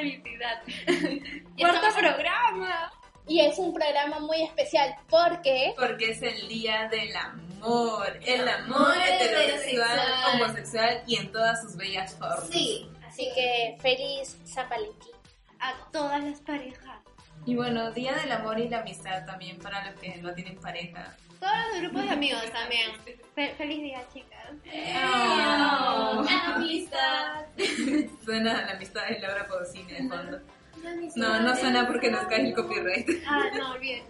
felicidad. Cuarto programa. Y es un programa muy especial porque Porque es el día del amor. El amor Amor heterosexual, homosexual y en todas sus bellas formas. Sí. así que feliz Valentín. A todas las parejas. Y bueno, día del amor y la amistad también para los que no tienen pareja. Todos los grupos de amigos también. Fe- feliz día, chicas. Oh. Amistad. Suena la amistad de Laura Pausini de fondo. No, no suena porque nos cae el copyright. Ah, no, bien.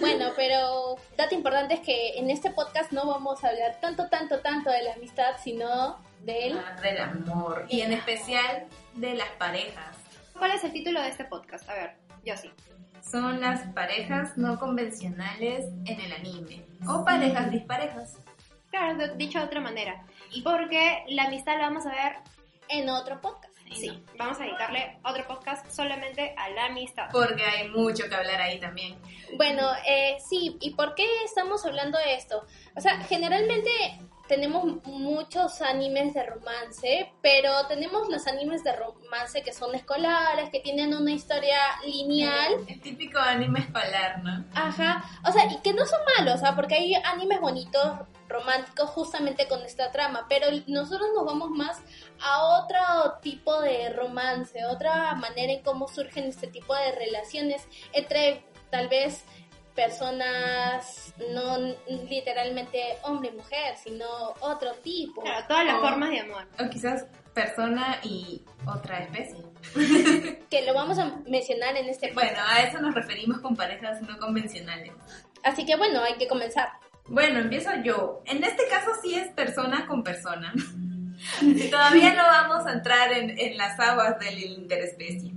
Bueno, pero dato importante es que en este podcast no vamos a hablar tanto, tanto, tanto de la amistad, sino del... Ah, Del amor. Y en especial de las parejas. ¿Cuál es el título de este podcast? A ver, yo sí. Son las parejas no convencionales en el anime. O parejas disparejas. Claro, de- dicho de otra manera. Porque la amistad la vamos a ver, en otro podcast. sí, vamos a dedicarle otro podcast solamente a la amistad. Porque hay mucho que hablar ahí también. Bueno, eh, sí, ¿y por qué estamos hablando de esto? O sea, generalmente tenemos muchos animes de romance, pero tenemos los animes de romance que son escolares, que tienen una historia lineal. El típico anime escolar, ¿no? Ajá, o sea, y que no son malos, ¿ah? porque hay animes bonitos, románticos, justamente con esta trama, pero nosotros nos vamos más a otro tipo de romance, otra manera en cómo surgen este tipo de relaciones entre tal vez personas, no literalmente hombre y mujer, sino otro tipo. Claro, todas las Oh. formas de amor. O quizás persona y otra especie. Que lo vamos a mencionar en este Bueno, a eso nos referimos con parejas no convencionales. Así que bueno, hay que comenzar. Bueno, empiezo yo. En este caso sí es persona con persona. Todavía no vamos a entrar en, en las aguas del interespecie.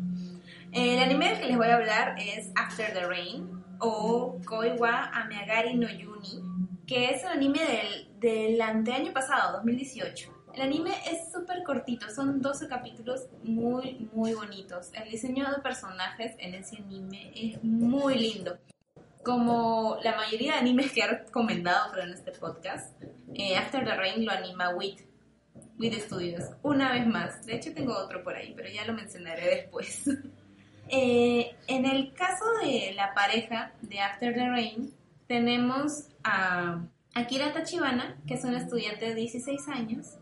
El anime del que les voy a hablar es After the Rain o Koi wa Ameagari no Yuni, que es un anime del, del anteaño pasado, 2018. El anime es súper cortito, son 12 capítulos muy, muy bonitos. El diseño de personajes en ese anime es muy lindo como la mayoría de animes que he recomendado creo en este podcast, eh, After the Rain lo anima WIT, WIT Studios, una vez más. De hecho tengo otro por ahí, pero ya lo mencionaré después. Eh, en el caso de la pareja de After the Rain, tenemos a Akira Tachibana, que es un estudiante de 16 años,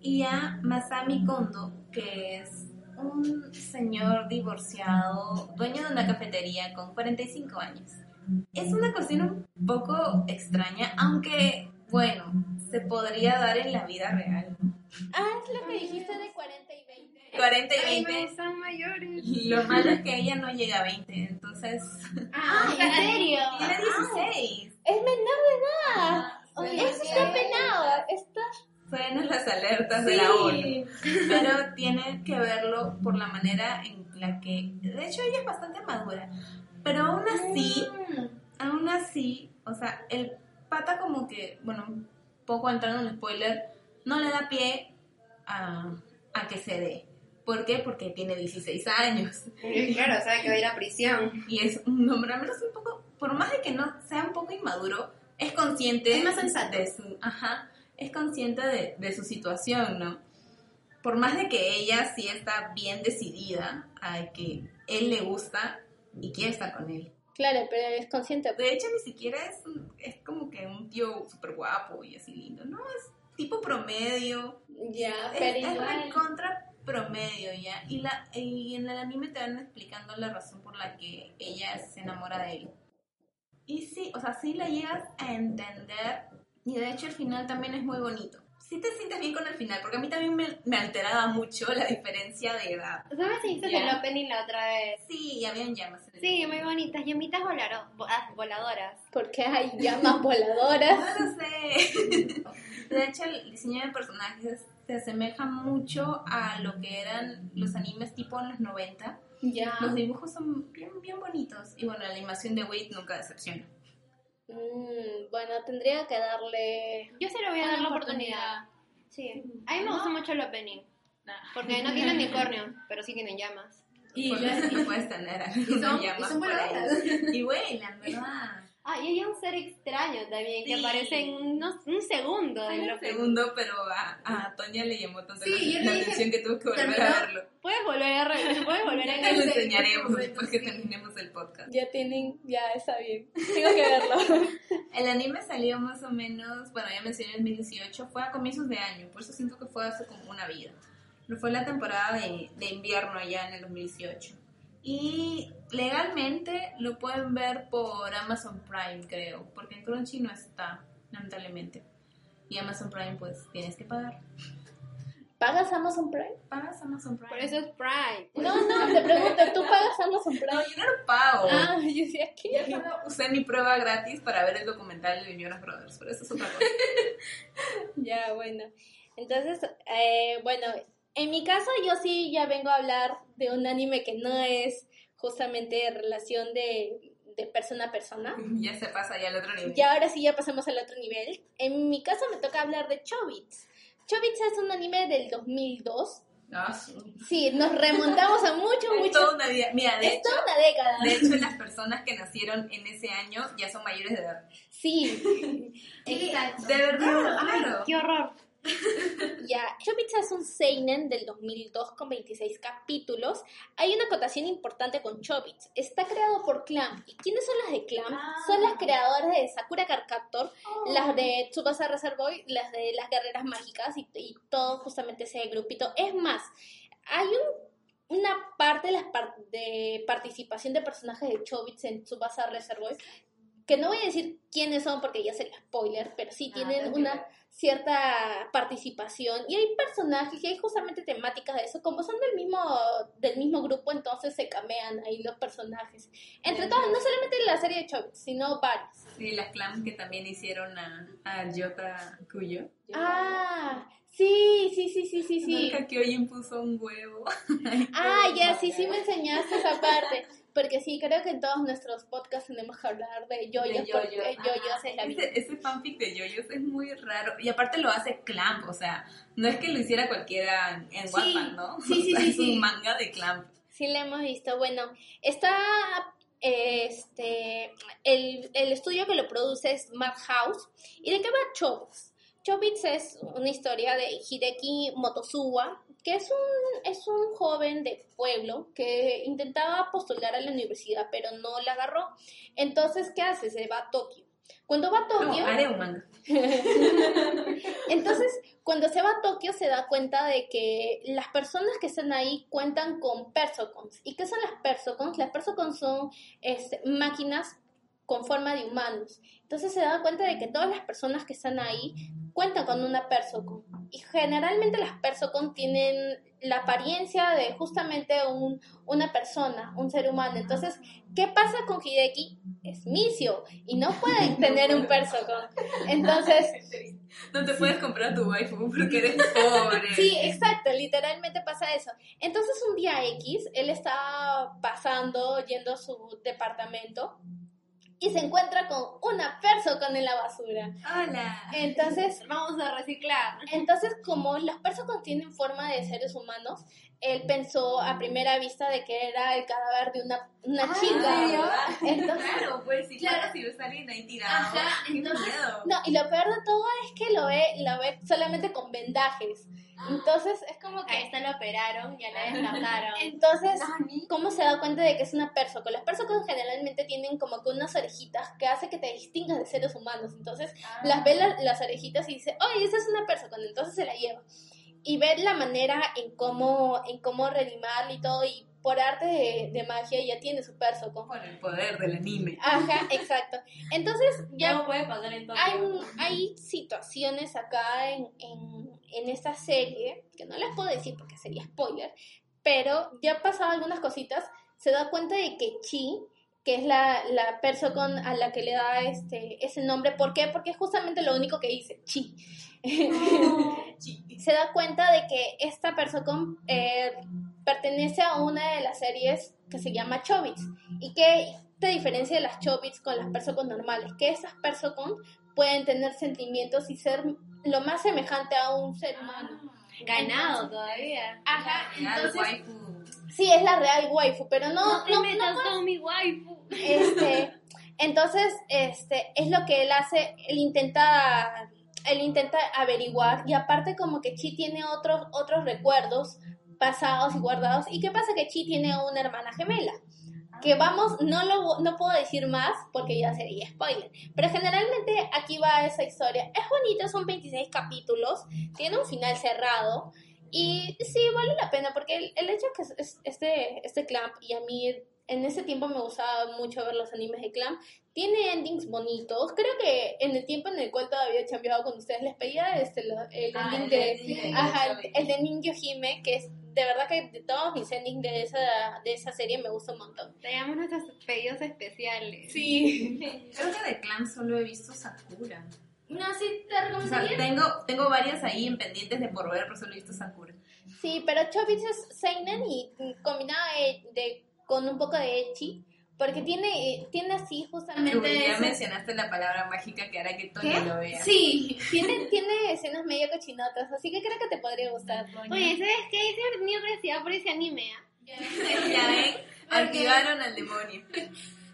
y a Masami Kondo, que es un señor divorciado, dueño de una cafetería con 45 años. Es una cuestión un poco extraña, aunque, bueno, se podría dar en la vida real. Ah, es lo que dijiste de 40 y 20. 40 y Ay, 20. no, son mayores. Lo malo es que ella no llega a 20, entonces Ah, ¿en serio? tiene 16. Es menor de edad. Oye, Eso está penado. Está... Suenan las alertas de la ONU, pero tiene que verlo por la manera en la que, de hecho ella es bastante madura, pero aún así, aún así, o sea, el pata como que, bueno, un poco entrando en el spoiler, no le da pie a, a que se dé. ¿Por qué? Porque tiene 16 años. Claro, sabe que va a ir a prisión. Y es un hombre, al menos un poco, por más de que no sea un poco inmaduro, es consciente Es más sensato. de su, ajá, es consciente de, de su situación, ¿no? Por más de que ella sí está bien decidida a que él le gusta y quiere estar con él. Claro, pero es consciente. De hecho, ni siquiera es, es como que un tío súper guapo y así lindo, ¿no? Es tipo promedio, Ya, es, pero es igual. contra promedio ya y la y en el anime te van explicando la razón por la que ella se enamora de él y sí o sea sí la llegas a entender y de hecho el final también es muy bonito sí te sientes bien con el final porque a mí también me, me alteraba mucho la diferencia de edad ¿Sabes si viste Ya. el opening la otra vez? sí y habían llamas en el Sí, muy bonitas. Llamitas ah, voladoras. Porque hay llamas voladoras. no lo sé de hecho el diseño de personajes se asemeja mucho a lo que eran los animes tipo en los 90 Ya. Los dibujos son bien, bien bonitos. Y bueno, la animación de Wait nunca decepciona. Mm, bueno, tendría que darle. Yo sí le voy a dar la oportunidad. Sí. A mí me gusta mucho el opening. Porque no tienen unicornio, pero sí tienen llamas. Y, Y ya- y puedes tener Y son- llamas y son por ahí. voladoras. Y vuelan, ¿verdad? Ah, y hay un ser extraño también que Sí. aparece en unos- un segundo. en lo Un que- segundo, pero a, a Toña le llamó tanto Sí, la, yo la dije, atención que tuvo que volver a verlo. Puedes volver a re- puedes volver a Ya lo enseñaremos después que terminemos el podcast. Ya tienen, ya está bien. Tengo que verlo. El anime salió más o menos, bueno, ya mencioné en 2018, fue a comienzos de año, por eso siento que fue hace como una vida. Pero fue la temporada de, de invierno allá en el 2018. Y legalmente lo pueden ver por Amazon Prime, creo, porque en Crunchy no está, lamentablemente. Y Amazon Prime, pues tienes que pagar. ¿Pagas Amazon Prime? ¿Pagas Amazon Prime? Por eso es Prime. No, no, te pregunto, ¿tú pagas Amazon No, Prime? yo no lo pago. Ah, yo decía Yo que... solo usé mi prueba gratis para ver el documental de Jonas Brothers, pero eso es otra cosa. Ya, bueno. Entonces, eh, bueno, en mi caso yo sí ya vengo a hablar de un anime que no es justamente relación de, de persona a persona. ya se pasa ya al otro nivel. Y ahora sí ya pasamos al otro nivel. En mi caso me toca hablar de Chobits. Chobits es un anime del 2002. Ah, sí. Sí, nos remontamos a mucho, Es mucho... toda una. Mira, de Es hecho, toda una década. de hecho, las personas que nacieron en ese año ya son mayores de edad. Sí, Exacto. De verdad, Ay, claro. qué horror. Ya, Chobits es un seinen del 2002 con 26 capítulos. Hay una acotación importante con Chobits. Está creado por Clamp. ¿Y quiénes son las de Clamp? Ah. Son las creadoras de Sakura Card Captor, las de Tsubasa Reserve Boy, las de las guerreras mágicas y, y todo justamente ese grupito. Es más, hay un- una parte de, las par- de participación de personajes de Chobits en Tsubasa Reserve Boy que no voy a decir quiénes son porque ya sería spoiler, pero sí Ah, tienen una. Cierta participación y hay personajes y hay justamente temáticas de eso como son del mismo del mismo grupo entonces se camean ahí los personajes entre todos bien. no solamente la serie de Chobits sino varios Sí, las clams que también hicieron a, a Yota Kuyo. ah sí sí sí sí sí sí que hoy impuso un huevo. Ay, ah ya sí sí me enseñaste esa parte porque sí creo que en todos nuestros podcasts tenemos que hablar de yoyos De porque yoyos. yoyos es la vida Ese, ese fanfic de yoyos es muy raro. Y aparte lo hace Clamp, o sea, no es que lo hiciera cualquiera en, Sí, Wattpad, ¿no? sí, sí, O sea, sí, es sí. un manga de Clamp. Sí, la hemos visto. Bueno, está este el, el estudio que lo produce es Madhouse. ¿Y de qué va Chobits? Chobits es una historia de Hideki Motosuwa, que es un, es un joven de pueblo que intentaba postular a la universidad, pero no la agarró. Entonces, ¿qué hace? Se va a Tokio. Cuando va a No, Tokio... haré un manga. Entonces, cuando se va a Tokio se da cuenta de que las personas que están ahí cuentan con persocons. ¿Y qué son las persocons? Las persocons son máquinas con forma de humanos. Entonces se da cuenta de que todas las personas que están ahí cuentan con una persocon. Y generalmente las persocon tienen la apariencia de justamente un, una persona, un ser humano. Entonces, ¿qué pasa con Hideki? Es misio y no pueden tener un persocon. Entonces, No te puedes comprar tu waifu porque eres pobre. Sí, exacto, literalmente pasa eso. Entonces un día X, él estaba pasando, yendo a su departamento y se encuentra con una persona en la basura. Hola. Entonces, Vamos a reciclar. entonces como los personas tienen forma de seres humanos, él pensó a primera vista de que era el cadáver de una, una Ah, chica. Entonces, claro, pues si Claro. si a alguien ahí tirado. Ajá, entonces- miedo. no, y lo peor de todo es que lo ve, lo ve solamente con vendajes. Entonces es como A que esta lo operaron, ya la descartaron. Entonces, Nani. ¿cómo se da cuenta de que es una persona? Las personas generalmente tienen como que unas orejitas que hace que te distingas de seres humanos. Entonces, las ve la- las orejitas y dice, oye, esa es una persona. Entonces se la lleva. Y ver la manera en cómo, en cómo y todo. Y por arte de, de magia ya tiene su persona. Por el poder del anime. Ajá, exacto. Entonces, ya no puede pasar en hay, hay situaciones acá en, en, en esta serie, que no les puedo decir porque sería spoiler, pero ya han pasado algunas cositas, se da cuenta de que Chi, que es la, la persona a la que le da este, ese nombre, ¿por qué? Porque es justamente lo único que dice, Chi. se da cuenta de que esta persona eh, pertenece a una de las series que se llama Chobits y que te diferencia de las Chobits con las personas normales, que esas personas pueden tener sentimientos y ser lo más semejante a un ser humano. Ganado todavía. Ajá, entonces waifu. sí es la real waifu, pero no, No te no, metas no, con mi waifu. este, Entonces, este, es lo que él hace, él intenta, él intenta averiguar y aparte como que Chi tiene otros, otros recuerdos pasados y guardados. ¿Y qué pasa? Que Chi tiene una hermana gemela. Que vamos, no lo no puedo decir más porque ya sería spoiler. Pero generalmente aquí va esa historia. Es bonita, son 26 capítulos, tiene un final cerrado. Y sí, vale la pena porque el, el hecho que es, es- este, este Clamp, y a mí en ese tiempo me gustaba mucho ver los animes de Clamp, tiene endings bonitos. Creo que en el tiempo en el cual todavía he chambeado con ustedes les pedía este, lo- el Ah, ending el de, ending ajá, el de que es de verdad que de todos mis endings de esa, de esa serie me gusta un montón. Traíamos nuestros pedidos especiales. Sí. Creo que de clan solo he visto Sakura. No, sí, te O sea, recomendaría. tengo, tengo varias ahí en pendientes de por ver, pero solo he visto Sakura. Sí, pero Chobits es Seinen y combinada de, de- con un poco de Echi, porque tiene, eh, tiene así justamente... Uy, ya mencionaste la palabra mágica que hará que Toño lo vea. Sí, tiene, tiene escenas medio cochinotas, así que creo que te podría gustar. Oye, ¿sabes qué? Hice tenía curiosidad por ese anime, ¿ah? ya ven, activaron al demonio.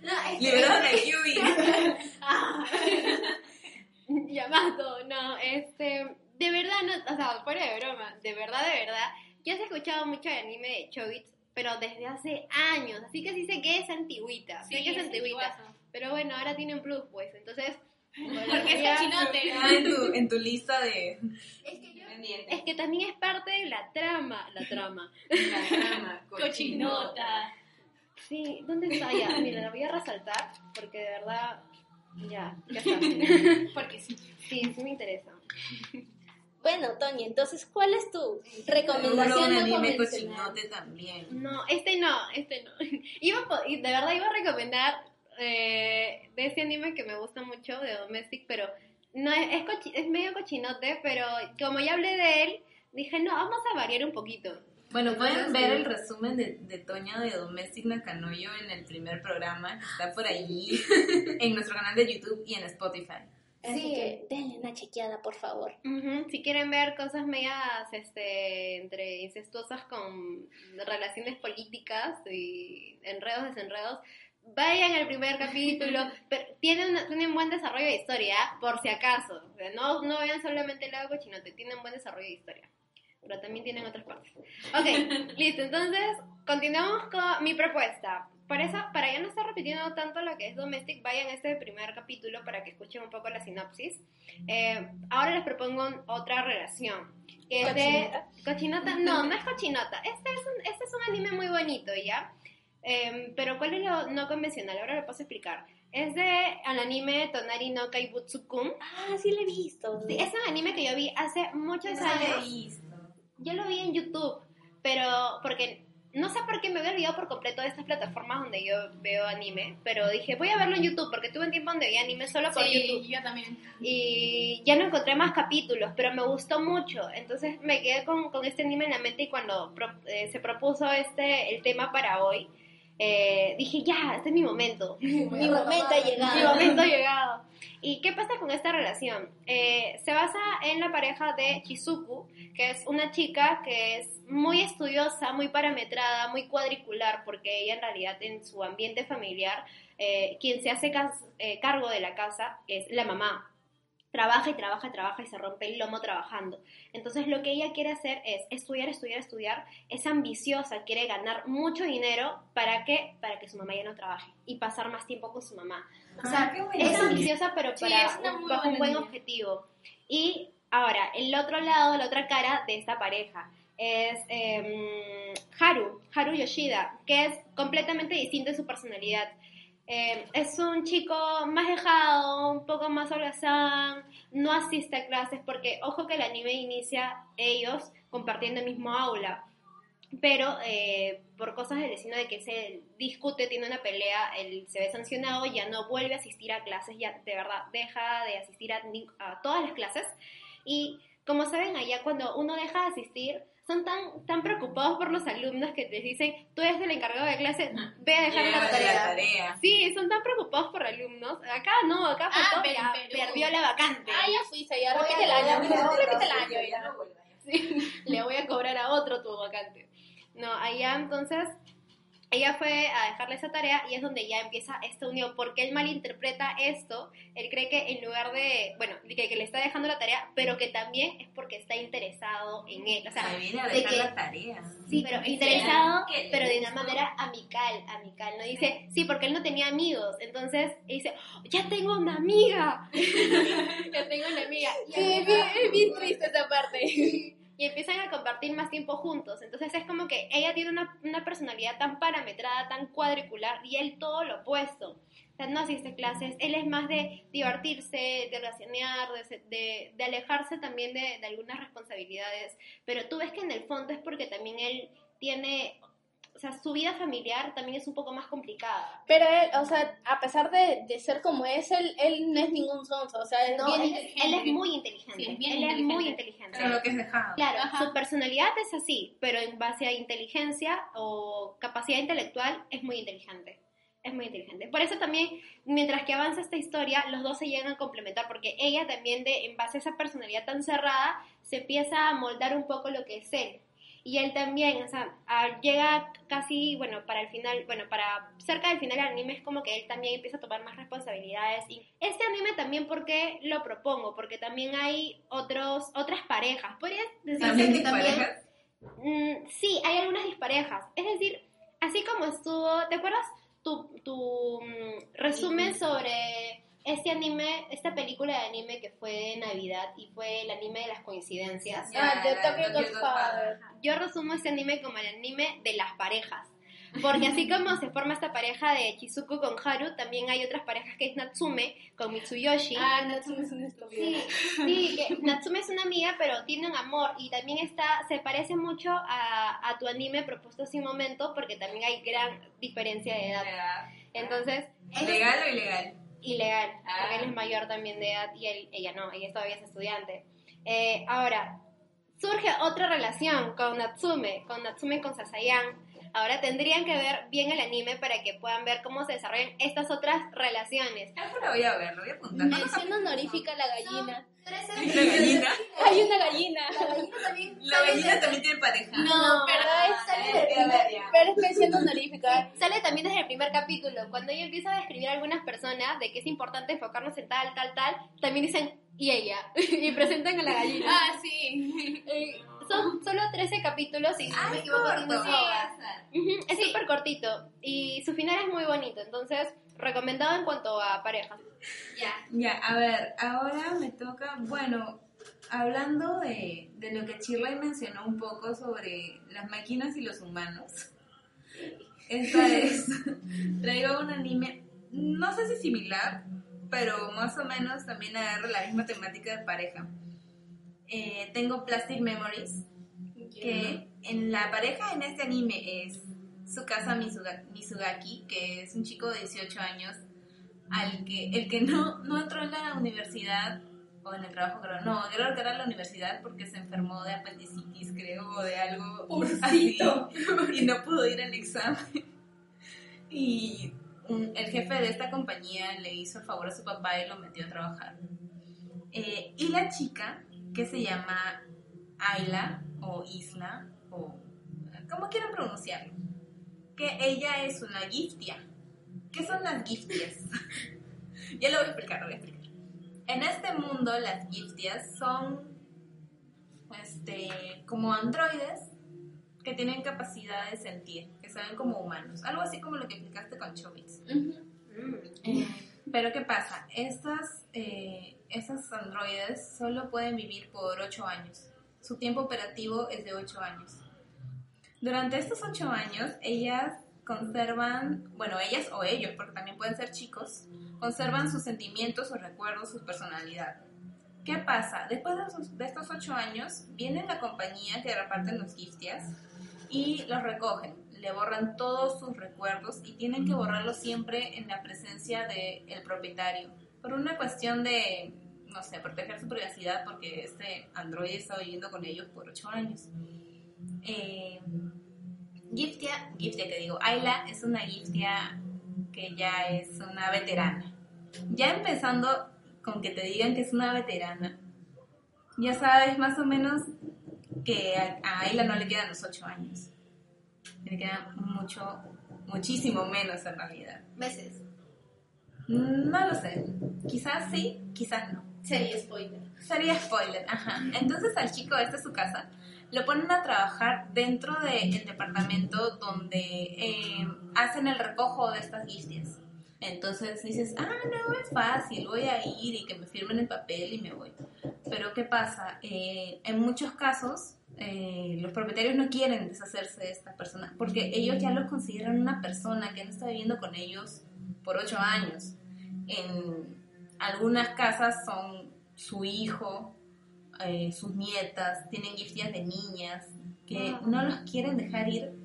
No, es Liberaron al Yui. Yamato, no, este, de verdad, no, o sea, fuera de broma, de verdad, de verdad, yo he escuchado mucho el anime de Chobits, pero desde hace años, así que sí sé que es antigüita, sé que es, antigüita, pero bueno, ahora tiene un plus, pues, entonces, Porque es cochinote. Ah, en tu, en tu lista de Es que yo... Es que también es parte de la trama, la trama. La trama, Cochinota. Sí, ¿dónde está ya? Mira, la voy a resaltar, porque de verdad, ya, ya está. Porque sí. Sí, sí me interesa. Bueno, Tony, entonces, ¿cuál es tu recomendación un no anime cochinote también. No, este no, este no. Iba de verdad iba a recomendar eh, de este anime que me gusta mucho, de Domestic, pero no es, es, cochi- es medio cochinote, pero como ya hablé de él, dije, no, vamos a variar un poquito. Bueno, pueden Entonces, ver el resumen de, de Toño de Domestic Nakanoyo en el primer programa. Está por ahí en nuestro canal de YouTube y en Spotify. Así Sí. que denle una chequeada, por favor. Ujú, Si quieren ver cosas medias este, entre incestuosas con relaciones políticas y enredos, desenredos, vayan al primer capítulo. pero tiene, una, tiene un buen desarrollo de historia, por si acaso. O sea, no, no vean solamente el lado cochinote, tiene un buen desarrollo de historia. Pero también tienen otras partes. Ok, listo. Entonces, continuamos con mi propuesta. Por eso, para ya no estar repitiendo tanto lo que es Domestic, vayan a este primer capítulo para que escuchen un poco la sinopsis. Eh, ahora les propongo otra relación. Que es de cochinota. No, no es cochinota. Este es un, este es un anime muy bonito, ¿ya? Eh, pero ¿cuál es lo no convencional? Ahora lo paso a explicar. Es de el anime Tonari no Kaibutsu-kun. Ah, sí lo he visto. Sí, es un anime que yo vi hace muchos No lo he años. visto. Yo lo vi en YouTube, pero porque no sé por qué me había olvidado por completo de estas plataformas donde yo veo anime, pero dije, voy a verlo en YouTube porque tuve un tiempo donde vi anime solo por YouTube yo también. y ya no encontré más capítulos, pero me gustó mucho. Entonces me quedé con, con este anime en la mente y cuando pro- eh, se propuso este el tema para hoy, eh, dije, ya, este es mi momento. Mi momento ha llegado. Mi momento ha llegado. ¿Y qué pasa con esta relación? Eh, se basa en la pareja de Chizuku, que es una chica que es muy estudiosa, muy parametrada, muy cuadricular, porque ella en realidad en su ambiente familiar, eh, quien se hace eh, cargo de la casa es la mamá. Trabaja y trabaja y trabaja y se rompe el lomo trabajando. Entonces lo que ella quiere hacer es estudiar, estudiar, estudiar. Es ambiciosa, quiere ganar mucho dinero. ¿Para qué? Para que su mamá ya no trabaje y pasar más tiempo con su mamá. O sea, Ah, es ambiciosa, pero para un- bajo buen idea. objetivo. Y ahora, el otro lado, la otra cara de esta pareja es em, Haru, Haru Yoshida, que es completamente distinto en su personalidad. Eh, es un chico más dejado, un poco más holgazán, no asiste a clases porque, ojo que el anime inicia ellos compartiendo el mismo aula, pero eh, por cosas del destino de que se discute, tiene una pelea, él se ve sancionado, ya no vuelve a asistir a clases, ya de verdad deja de asistir a, a todas las clases. Y como saben allá cuando uno deja de asistir son tan, tan preocupados por los alumnos que les dicen, tú eres el encargado de clase, ve a dejar la tarea. la tarea. Sí, son tan preocupados por alumnos. Acá no, acá Ah, faltó, Perú. perdió la vacante. Ah, ya fuiste, ya repite el año. Repite el año ya. Sí, le voy a cobrar a otro tu vacante. No, allá entonces ella fue a dejarle esa tarea y es donde ya empieza esta unión, porque él malinterpreta esto, él cree que en lugar de, bueno, que, que le está dejando la tarea, pero que también es porque está interesado en él, o sea, Se viene a de dejar que- la tarea. Sí, pero interesado, pero de una manera amical, amical, ¿no? Dice, sí, porque él no tenía amigos, entonces él dice, "Oh, ya tengo una amiga, ya tengo una amiga. Y Sí, es bien, es bien triste esa parte. y empiezan a compartir más tiempo juntos. Entonces es como que ella tiene una, una personalidad tan parametrada, tan cuadricular, y él todo lo opuesto. O sea, no asiste clases, él es más de divertirse, de relacionar, de, de, de alejarse también de, de algunas responsabilidades, pero tú ves que en el fondo es porque también él tiene, o sea, su vida familiar también es un poco más complicada. Pero él, o sea, a pesar de, de ser como es, él, él no es ningún sonso, o sea, es No, bien él, inteligente. él es muy inteligente, Sí, es bien él es muy inteligente. inteligente. Pero lo que es dejado. Claro, Ajá. su personalidad es así, pero en base a inteligencia o capacidad intelectual es muy inteligente. Es muy inteligente. Por eso también, mientras que avanza esta historia, los dos se llegan a complementar, porque ella también, de, en base a esa personalidad tan cerrada, se empieza a moldar un poco lo que es él. Y él también, o sea, llega casi, bueno, para el final, bueno, para cerca del final del anime es como que él también empieza a tomar más responsabilidades. Y este anime también, ¿por qué lo propongo? Porque también hay otros, otras parejas. Podría decirse ¿También que también... Mm, sí, hay algunas disparejas. Es decir, así como estuvo, ¿te acuerdas tu, tu mm, resumen sobre este anime, esta película de anime que fue de Navidad y fue el anime de las coincidencias? Ah, de Ya, Tokyo Tokyo Godfather. Yo resumo este anime como el anime de las parejas. Porque así como se forma esta pareja de Chizuko con Haru, también hay otras parejas que es Natsume con Mitsuyoshi. Ah, Natsume es un estúpido. Sí, sí, que Natsume es una amiga, pero tiene un amor y también está, se parece mucho a, a tu anime propuesto hace un momento porque también hay gran diferencia de edad. Entonces, es ¿Legal o ilegal? Ilegal, Ah. porque él es mayor también de edad y él, ella no, ella todavía es estudiante. Eh, ahora, surge otra relación con Natsume, con Natsume y con Sasayan. Ahora tendrían que ver bien el anime para que puedan ver cómo se desarrollan estas otras relaciones. Algo lo voy a ver, lo voy a apuntar. Mención honorífica a la gallina. ¿La gallina? Hay una gallina. La gallina también tiene pareja. No, pero es, mención honorífica. Sale también desde el primer capítulo, cuando ella empieza a describir a algunas personas de que es importante enfocarnos en tal, tal, tal, también dicen, y ella, y presentan a la gallina. Ah, sí. Son solo 13 capítulos y si no me equivoco tiene corto. Es súper cortito y su final es muy bonito, entonces recomendado en cuanto a parejas. Ya, a ver, ahora me toca, bueno, hablando de, de lo que Chirley mencionó un poco sobre las máquinas y los humanos. Esta es, traigo un anime, no sé si similar, pero más o menos también agarra la misma temática de pareja. Eh, tengo Plastic Memories, que en la pareja en este anime es Tsukasa Misuga- Mizugaki, que es un chico de 18 años, al que el que no, no entró en la universidad o en el trabajo, creo, no, creo que era en la universidad porque se enfermó de apendicitis, creo, o de algo así, y no pudo ir al examen. Y el jefe de esta compañía le hizo el favor a su papá y lo metió a trabajar. Eh, y la chica, que se llama Ayla o Isla, o como quieran pronunciarlo, que ella es una giftia. ¿Qué son las giftias? ya lo voy a explicar, lo voy a explicar. En este mundo las giftias son este, como androides que tienen capacidad de sentir, que saben como humanos. Algo así como lo que explicaste con Chobits. Eh, Pero ¿qué pasa? Estas, eh, esas androides solo pueden vivir por 8 años. Su tiempo operativo es de 8 años. Durante estos 8 años, ellas conservan, bueno, ellas o ellos, porque también pueden ser chicos, conservan sus sentimientos, sus recuerdos, su personalidad. ¿Qué pasa? Después de, esos- de estos 8 años, viene la compañía que reparten los giftias y los recogen. Le borran todos sus recuerdos y tienen que borrarlos siempre en la presencia del propietario. Por una cuestión de, no sé, proteger su privacidad porque este androide está viviendo con ellos por 8 años. Eh, Giftia, Giftia que digo, Ayla es una Giftia que ya es una veterana. Ya empezando con que te digan que es una veterana, ya sabes más o menos que a, Ayla no le quedan los 8 años. Le queda mucho, muchísimo menos en realidad. Meses. No lo sé. Quizás sí, quizás no. Sería spoiler. Sería spoiler, ajá. Entonces al chico este es su casa, lo ponen a trabajar dentro del departamento donde eh, hacen el recojo de estas giftias. Entonces dices, ah, no, es fácil, voy a ir y que me firmen el papel y me voy. Pero ¿qué pasa? Eh, en muchos casos eh, los propietarios no quieren deshacerse de esta persona porque ellos ya lo consideran una persona que han estado viviendo con ellos por ocho años. En algunas casas son su hijo, eh, sus nietas, tienen giftias de niñas que no los quieren dejar ir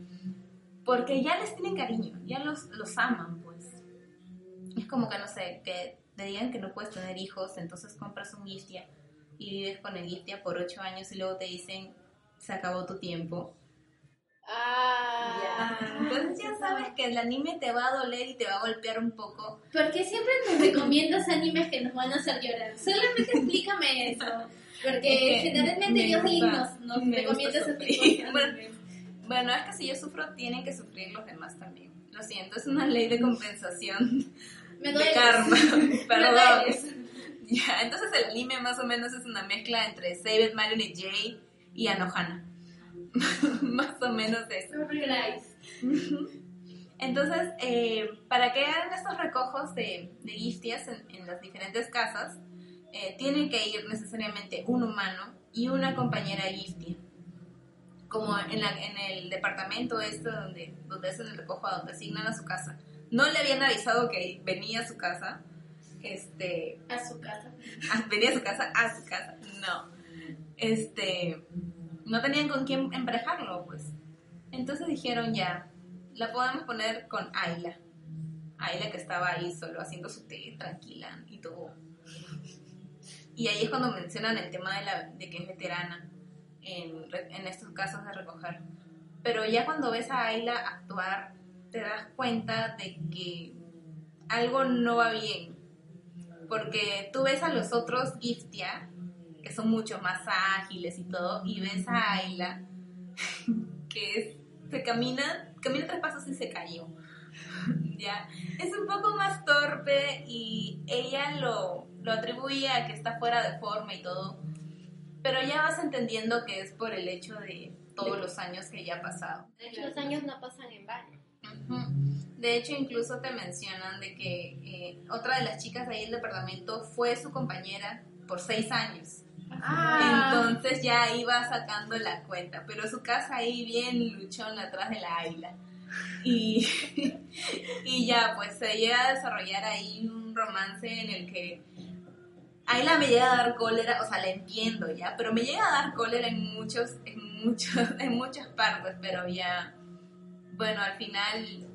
porque ya les tienen cariño, ya los, los aman, pues. Es como que, no sé, que te digan que no puedes tener hijos, entonces compras un giftia y vives con el giftia por ocho años y luego te dicen, se acabó tu tiempo. Ah. Entonces ya sabes que el anime te va a doler y te va a golpear un poco. ¿Por qué siempre nos recomiendas animes que nos van a hacer llorar? Solamente explícame eso. Porque que generalmente me yo sí nos, nos me recomienda gusta ese tipo sufrir. de Bueno. Bueno, es que si yo sufro, tienen que sufrir los demás también. Lo siento, es una ley de compensación Me de karma. Perdón. Ya, entonces el anime más o menos es una mezcla entre Save It, Marionette J y Anohana. más o menos eso. Entonces, eh, para que hagan estos recojos de, de giftias en, en las diferentes casas, eh, tiene que ir necesariamente un humano y una compañera giftia. Como en, la- en el departamento este donde, donde hacen el recojo, a donde asignan a su casa. No le habían avisado que venía a su casa. Este, A su casa. a- venía a su casa, a su casa, no. Este, no tenían con quién emparejarlo, pues. Entonces dijeron ya, la podemos poner con Ayla. Ayla que estaba ahí solo haciendo su té, tranquila y todo. Y ahí es cuando mencionan el tema de, la, de que es veterana en, en estos casos de recoger. Pero ya cuando ves a Ayla actuar, te das cuenta de que algo no va bien. Porque tú ves a los otros Giftia, que son mucho más ágiles y todo, y ves a Ayla, que es- se camina, camina tres pasos y se cayó. ya, es un poco más torpe y ella lo, lo atribuye a que está fuera de forma y todo, pero ya vas entendiendo que es por el hecho de todos los años que ya ha pasado. Los años no pasan en vano. De hecho, incluso te mencionan de que eh, otra de las chicas de ahí del departamento fue su compañera por seis años. Ah. Entonces ya iba sacando la cuenta, pero su casa ahí bien luchona atrás de la águila. Y, y ya, pues se llega a desarrollar ahí un romance en el que Ayla me llega a dar cólera, o sea, la entiendo ya, pero me llega a dar cólera en muchos, en muchos, en muchas partes, pero ya, bueno, al final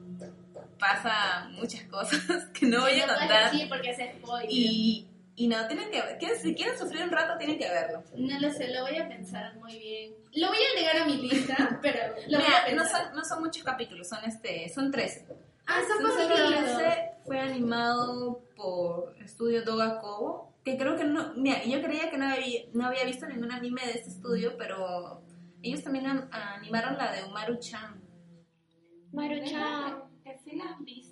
pasa muchas cosas que no voy a no contar. decir porque es spoiler. Y, y no, tienen que ver, si quieren sufrir un rato, tienen que verlo. No lo sé, lo voy a pensar muy bien. Lo voy a agregar a mi lista, pero lo voy a Mira, no son, no son muchos capítulos, son este, son 13. Ah, son. 13, fue animado por Estudio Doga Kobo, que creo que no, mira, yo creía que no había, no había visto ningún anime de este estudio, pero ellos también an- animaron la de Umaru-chan. Maruchan. Que sí la has visto.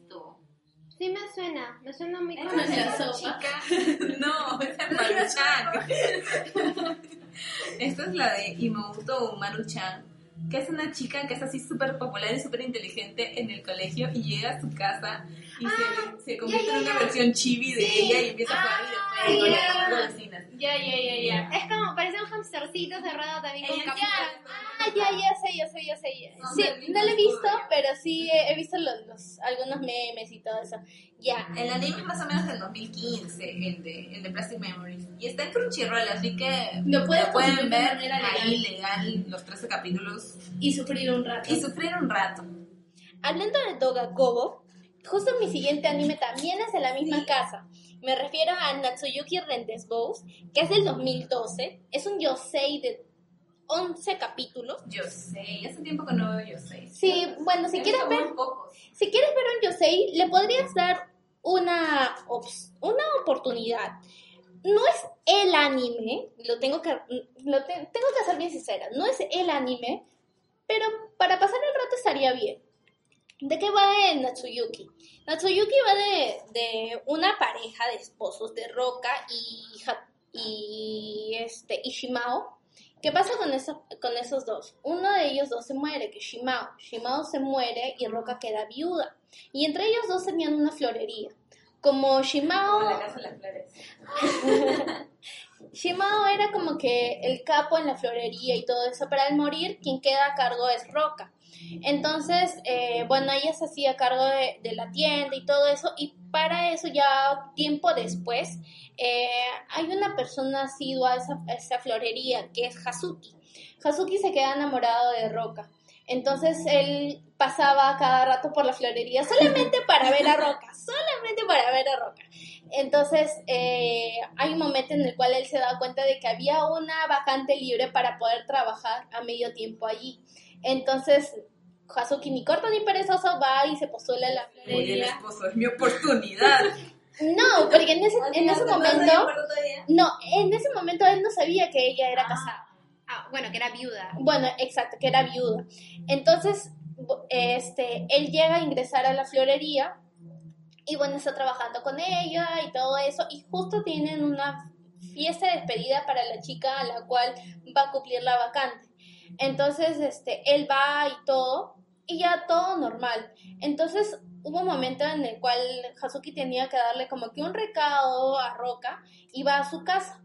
Sí me suena, me suena muy Esa es la conocida. sopa. no, esa es Maru-chan. Esta es la de Imouto Umaru-chan, que es una chica que es así súper popular y súper inteligente en el colegio y llega a su casa y se, se convierte en una versión chibi de Sí. ella y empieza a jugar Ah, con las vecinas. Ya, ya, ya, ya. Es como, parece un hamstercito cerrado también con capucha. Ah, ya, ya sé, ya sé, ya sé. ya. Son Sí, no lo he visto, pero sí he, he visto los, los- algunos memes y todo eso. Ya. El anime es más o menos del 2015, el de, el de Plastic Memories. Y está en Crunchyroll, así que Lo puedes pueden consumir de ver ahí legal los 13 capítulos Y sufrir un rato. y sufrir un rato. Hablando de Doga Kobo, justo mi siguiente anime también es de la misma casa. Me refiero a Natsuyuki Rentes Bows, que es del 2012. Es un yosei de 11 capítulos. Yo sé, hace tiempo que no veo yo sé. Sí, bueno, si quieres ver, si quieres ver un yosei, le podrías dar una, una oportunidad. No es el anime, lo tengo que, lo te- tengo que ser bien sincera, no es el anime, pero para pasar el rato estaría bien. ¿De qué va de Natsuyuki? Natsuyuki va de, de una pareja de esposos de Roca y, y, este, y Shimao. ¿Qué pasa con, eso, con esos dos? Uno de ellos dos se muere, que es Shimao. Shimao se muere y Roca queda viuda. Y entre ellos dos tenían una florería. Como Shimao... Como la casa de las flores. Shimao era como que el capo en la florería y todo eso, pero al morir quien queda a cargo es Roca. Entonces, eh, bueno, ella se hacía cargo de, la tienda y todo eso, y para eso ya tiempo después eh, hay una persona asidua a esa, a esa florería que es Hazuki. Hazuki se queda enamorado de Roca. Entonces él pasaba cada rato por la florería solamente para ver a Roca, solamente para ver a Roca. Entonces eh, hay un momento en el cual él se da cuenta de que había una vacante libre para poder trabajar a medio tiempo allí. Entonces Hazuki ni corto ni perezoso va y se postula a la Muy bien, florería. esposo, es mi oportunidad. No, porque en ese, en ese ¿No se momento, no, en ese momento él no sabía que ella era casada. Ah, bueno, que era viuda. Bueno, exacto, que era viuda. Entonces, este, él llega a ingresar a la florería y bueno, está trabajando con ella y todo eso y justo tienen una fiesta de despedida para la chica a la cual va a cumplir la vacante. Entonces, este, él va y todo y ya todo normal. Entonces, hubo un momento en el cual Hazuki tenía que darle como que un recado a Roca y va a su casa.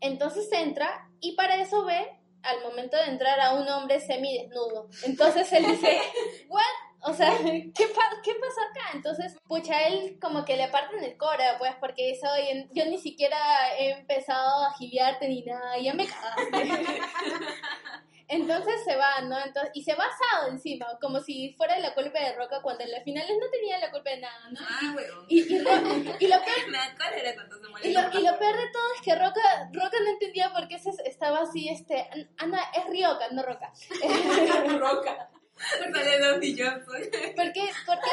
Entonces entra y para eso ve al momento de entrar a un hombre semidesnudo. Entonces él dice, ¿what? O sea, ¿qué, pa- ¿qué pasó acá? Entonces, pucha, él como que le parten el core, pues, porque oye, yo ni siquiera he empezado a gilearte ni nada, ya me cagaste. Entonces se va, ¿no? Entonces, y se va asado encima, como si fuera la culpa de Roca cuando en las finales no tenía la culpa de nada, ¿no? Ah. Y, y, y lo peor y lo, Roca. y lo peor de todo es que Roca, Roca no entendía por qué se estaba así, este, Ana, es Ryoka, no Roca. Roca. Don Johnson. ¿Por qué, por qué,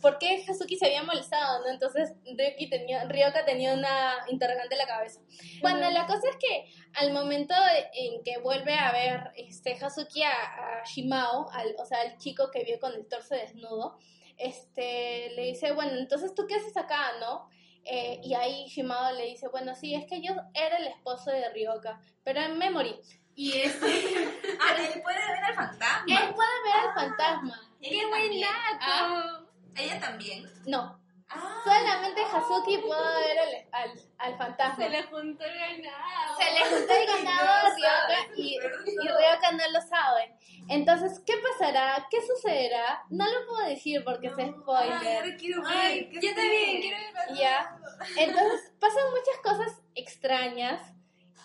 por qué Hazuki se había molestado, no? Entonces Ryoki tenía, Ryoka tenía una interrogante en la cabeza. Bueno, la cosa es que al momento en que vuelve a ver este, Hazuki a, a Shimao, al, o sea, al chico que vio con el torso desnudo, este, le dice, bueno, entonces tú qué haces acá, ¿no? Eh, y ahí Shimao le dice, bueno, sí, es que yo era el esposo de Ryoka, pero me morí. Y este, Ah, él puede ver al fantasma. él puede ver al fantasma. ¡Qué buen Ah, Ella también. no, Ah. solamente Hazuki puede ver al, al, al fantasma. Se le juntó el ganado. Se le juntó el ganado a Ryoka y, y Ryoka no lo sabe. Entonces, ¿qué pasará? ¿Qué sucederá? No lo puedo decir porque es Ay, spoiler. ahora quiero ver. Ay, ¿qué yo también quiero ver. Ya. Entonces, pasan muchas cosas extrañas.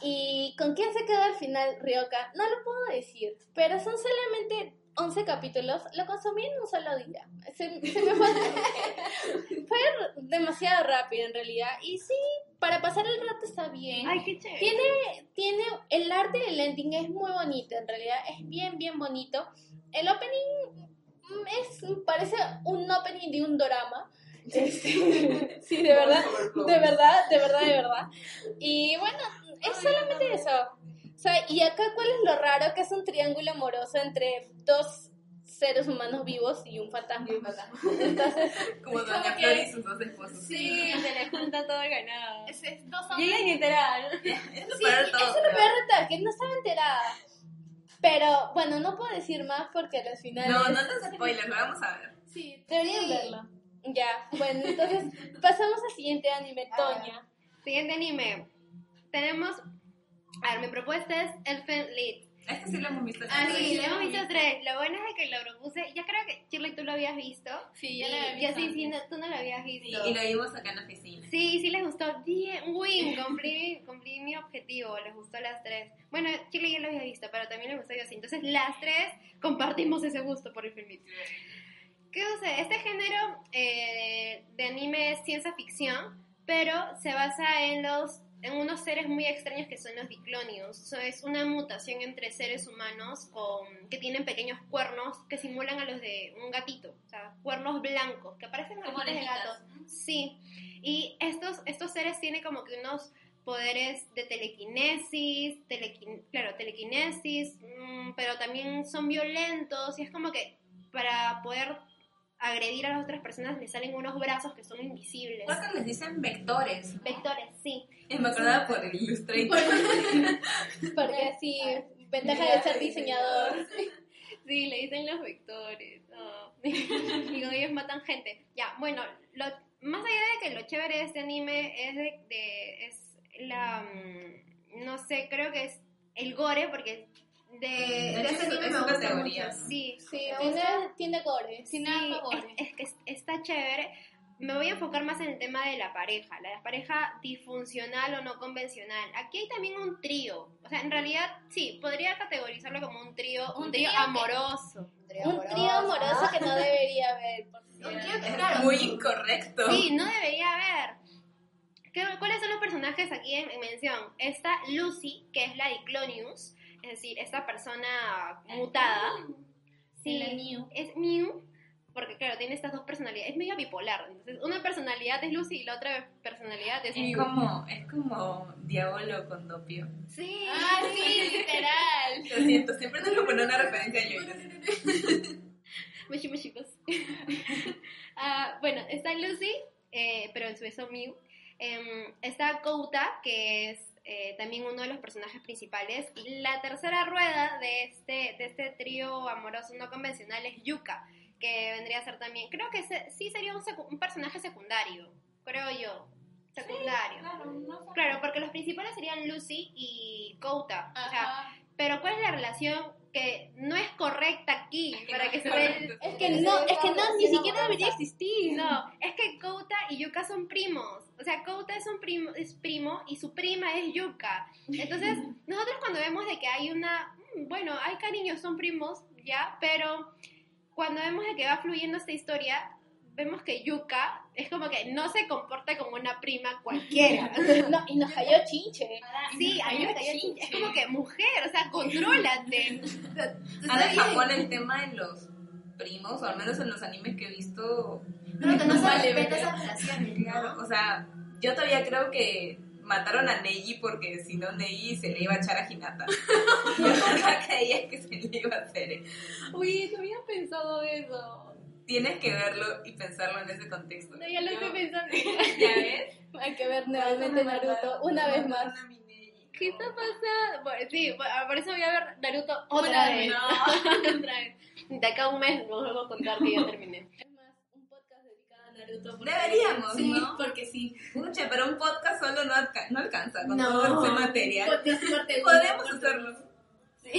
¿Y con quién se queda al final Ryoka? No lo puedo decir. Pero son solamente 11 capítulos. Lo consumí en un solo día. Se, se me fue. fue demasiado rápido en realidad. Y sí, para pasar el rato está bien. Ay, qué chévere. Tiene, tiene, el arte del ending es muy bonito, en realidad es bien, bien bonito. El opening mm, es, parece un opening de un drama. Este, sí, de verdad, de verdad, de verdad, de verdad. Y bueno, es solamente eso. O sea, y acá cuál es lo raro, que es un triángulo amoroso entre dos seres humanos vivos y un fantasma. Entonces, Como Doña Flor que- y sus dos esposos. Sí, se le junta todo el ganado. es, es dos Llegan y enterar. Es lo Sí, todo. es lo pero- peor de todo, que no estaba enterada. Pero bueno, no puedo decir más porque al final. No, no te spoilers, lo vamos a ver. Sí, deberían verlo. Ya, bueno, entonces pasamos al siguiente anime, Toña. Siguiente anime. Tenemos. A ver, mi propuesta es Elfen Lied. Este sí lo hemos visto. Ah, sí, sí. le hemos visto tres. Lo bueno es de que lo propuse. Ya creo que Shirley tú lo habías visto. Sí, Y yo sí, sí, no, tú no lo habías visto. Y lo vimos acá en la oficina. Sí, sí les gustó. Bien, win, cumplí, cumplí mi objetivo, les gustó las tres. Bueno, Chile ya lo había visto, pero también les gustó yo sí. Entonces las tres compartimos ese gusto por el film. ¿Qué sucede? Este género eh, de anime es ciencia ficción, pero se basa en los en unos seres muy extraños que son los diclonios. So, es una mutación entre seres humanos con, que tienen pequeños cuernos que simulan a los de un gatito, o sea, cuernos blancos que parecen Como de orejitas. gato. Sí, y estos, estos seres tienen como que unos poderes de telequinesis, telequin- claro, telequinesis, mm, pero también son violentos y es como que para poder agredir a las otras personas le salen unos brazos que son invisibles. Creo que les dicen vectores. ¿no? Vectores, sí. Y me acordaba por el Illustrator. Porque así, ventaja de ser diseñador. Sí, le dicen los vectores. no. y con ellos matan gente. Ya, bueno, lo, más allá de que lo chévere de este anime es de, de- es la mm, no sé, creo que es el gore porque de, De de hecho, este es su- anime es me su gusta categoría, mucho. ¿no? Sí, Sí, tiene, tiene gore. Sí, gore. es, que es- está chévere. Me voy a enfocar más en el tema de la pareja, la pareja disfuncional o no convencional. Aquí hay también un trío. O sea, en realidad, sí, podría categorizarlo como un trío, un, Un trío trío que- amoroso. Un trío amoroso que no debería haber. por Un trío que, Es claro, muy incorrecto. Sí, no debería haber. ¿Qué- ¿Cuáles son los personajes aquí en, en mención? Está Lucy, que es la de Clonius, es decir, esta persona mutada. Sí, es Mew, porque claro, tiene estas dos personalidades, es medio bipolar. Entonces, una personalidad es Lucy y la otra personalidad es Es Mew. como, es como Diablo con Dopio. Sí, Ah, sí, literal. Lo siento, siempre tengo que poner una referencia a yo. Mushi, pues. Ah, bueno, está Lucy, eh, pero en su eso Mew. Em, está Kouta, que es eh, también uno de los personajes principales. Y la tercera rueda de este, de este trío amoroso no convencional es Yuka, que vendría a ser también, creo que se- sí sería un, secu- un personaje secundario, creo yo. Secundario. claro, no sé. Claro, porque los principales serían Lucy y Kouta. O sea, Ajá. pero ¿cuál es la relación que no es correcta aquí que para no que es se el- correcta. Es que no, es que no, ni siquiera debería existir. No, es que Kouta y Yuka son primos. O sea, Kouta es un primo, es primo y su prima es Yuka. Entonces, nosotros cuando vemos de que hay una, mm, bueno, hay cariños, son primos, ya, pero cuando vemos de que va fluyendo esta historia, vemos que Yuka es como que no se comporta como una prima cualquiera. No, y nos cayó chinche. Sí, a mí me cayó chinche. Es como que mujer, o sea, contrólate. Ahora en Japón el tema de los primos, o al menos en los animes que he visto, Creo que no se Vale, respeta ¿verdad? esas relaciones, claro, ¿no? o sea, yo todavía creo que mataron a Neji porque si no Neji se le iba a echar a Hinata. Yo nunca creía que se le iba a hacer. Uy, no había pensado eso. Tienes que verlo y pensarlo en ese contexto. No, ya lo estoy pensando. ¿Ya ves? Hay que ver nuevamente Naruto una vez más. Mataron a mi Neji. ¿Qué está pasando? Sí, por, eso voy a ver Naruto otra vez. vez. otra vez. De acá a un mes nos vamos a contar que ya terminé. Porque- Deberíamos, sí, ¿no? porque sí. Pucha, pero un podcast solo no, alca- no alcanza con No. todo ese material. Parte Podemos hacerlo.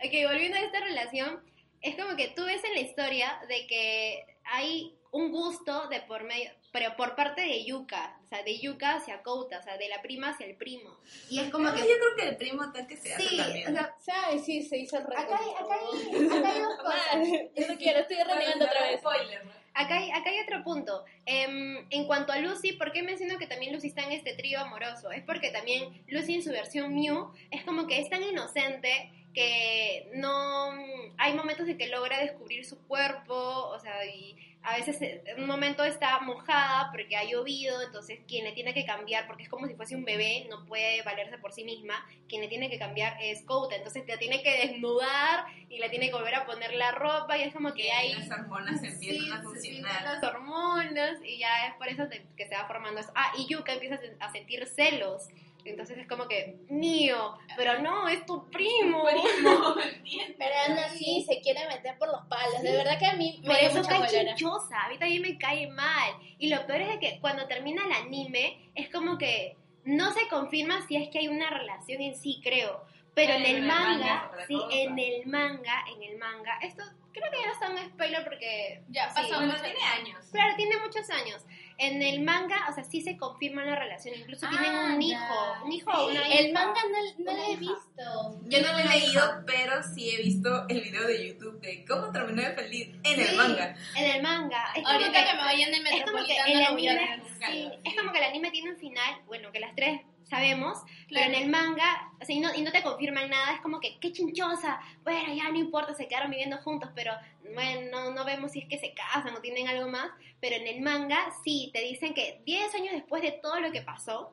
Ok, volviendo a esta relación, es como que tú ves en la historia de que hay un gusto de por medio, pero por parte de Yuka, o sea, de Yuka hacia Kouta, o sea, de la prima hacia el primo. Y es como Como que... yo creo que el primo tal que se hace Sí, también. o sea. Sí, se hizo el acá hay, acá hay, acá hay dos cosas. Yo no quiero, estoy renegando otra vez. Spoiler, ¿no? Acá hay, acá hay otro punto. Em, en cuanto a Lucy, ¿por qué menciono que también Lucy está en este trío amoroso? Es porque también Lucy en su versión Mew es como que es tan inocente que no hay momentos de que logra descubrir su cuerpo, o sea, y a veces eh, en un momento está mojada porque ha llovido, entonces quien le tiene que cambiar, porque es como si fuese un bebé, no puede valerse por sí misma, quien le tiene que cambiar es Kouta, entonces la tiene que desnudar y le tiene que volver a poner la ropa y es como que Y hay las hormonas empiezan Sí, a funcionar. las hormonas y ya es por eso que se va formando eso. Ah, y Yuka empieza a sentir celos. Entonces es como que, mío, pero no, es tu primo. Pero aún así se quiere meter por los palos. De verdad que a mí me Por eso mucha chinchosa, a mí también me cae mal. Y lo peor es de que cuando termina el anime, es como que no se confirma si es que hay una relación en sí, creo. Pero en el el manga sí, en el manga, en el manga, esto creo que ya está un spoiler porque Ya, sí, pasó Bueno, mucho tiene años. Claro, tiene muchos años. En el manga, o sea, sí se confirma la relación. Incluso Ah, tienen un ya. hijo, un hijo o una hija. El manga no, no lo he visto. Yo no lo he leído, pero sí he visto el video de YouTube de cómo terminó de feliz en el Sí, manga. En el manga. Es como Ahorita que, que me vayan de es como que Metropolitano el anime, ver. sí, es como que el anime tiene un final, bueno, que las tres sabemos, Claro. pero en el manga, o sea, y no, y no te confirman nada, es como que, qué chinchosa, bueno, ya no importa, se quedaron viviendo juntos, pero bueno, no, no vemos si es que se casan o tienen algo más, pero en el manga sí, te dicen que 10 años después de todo lo que pasó,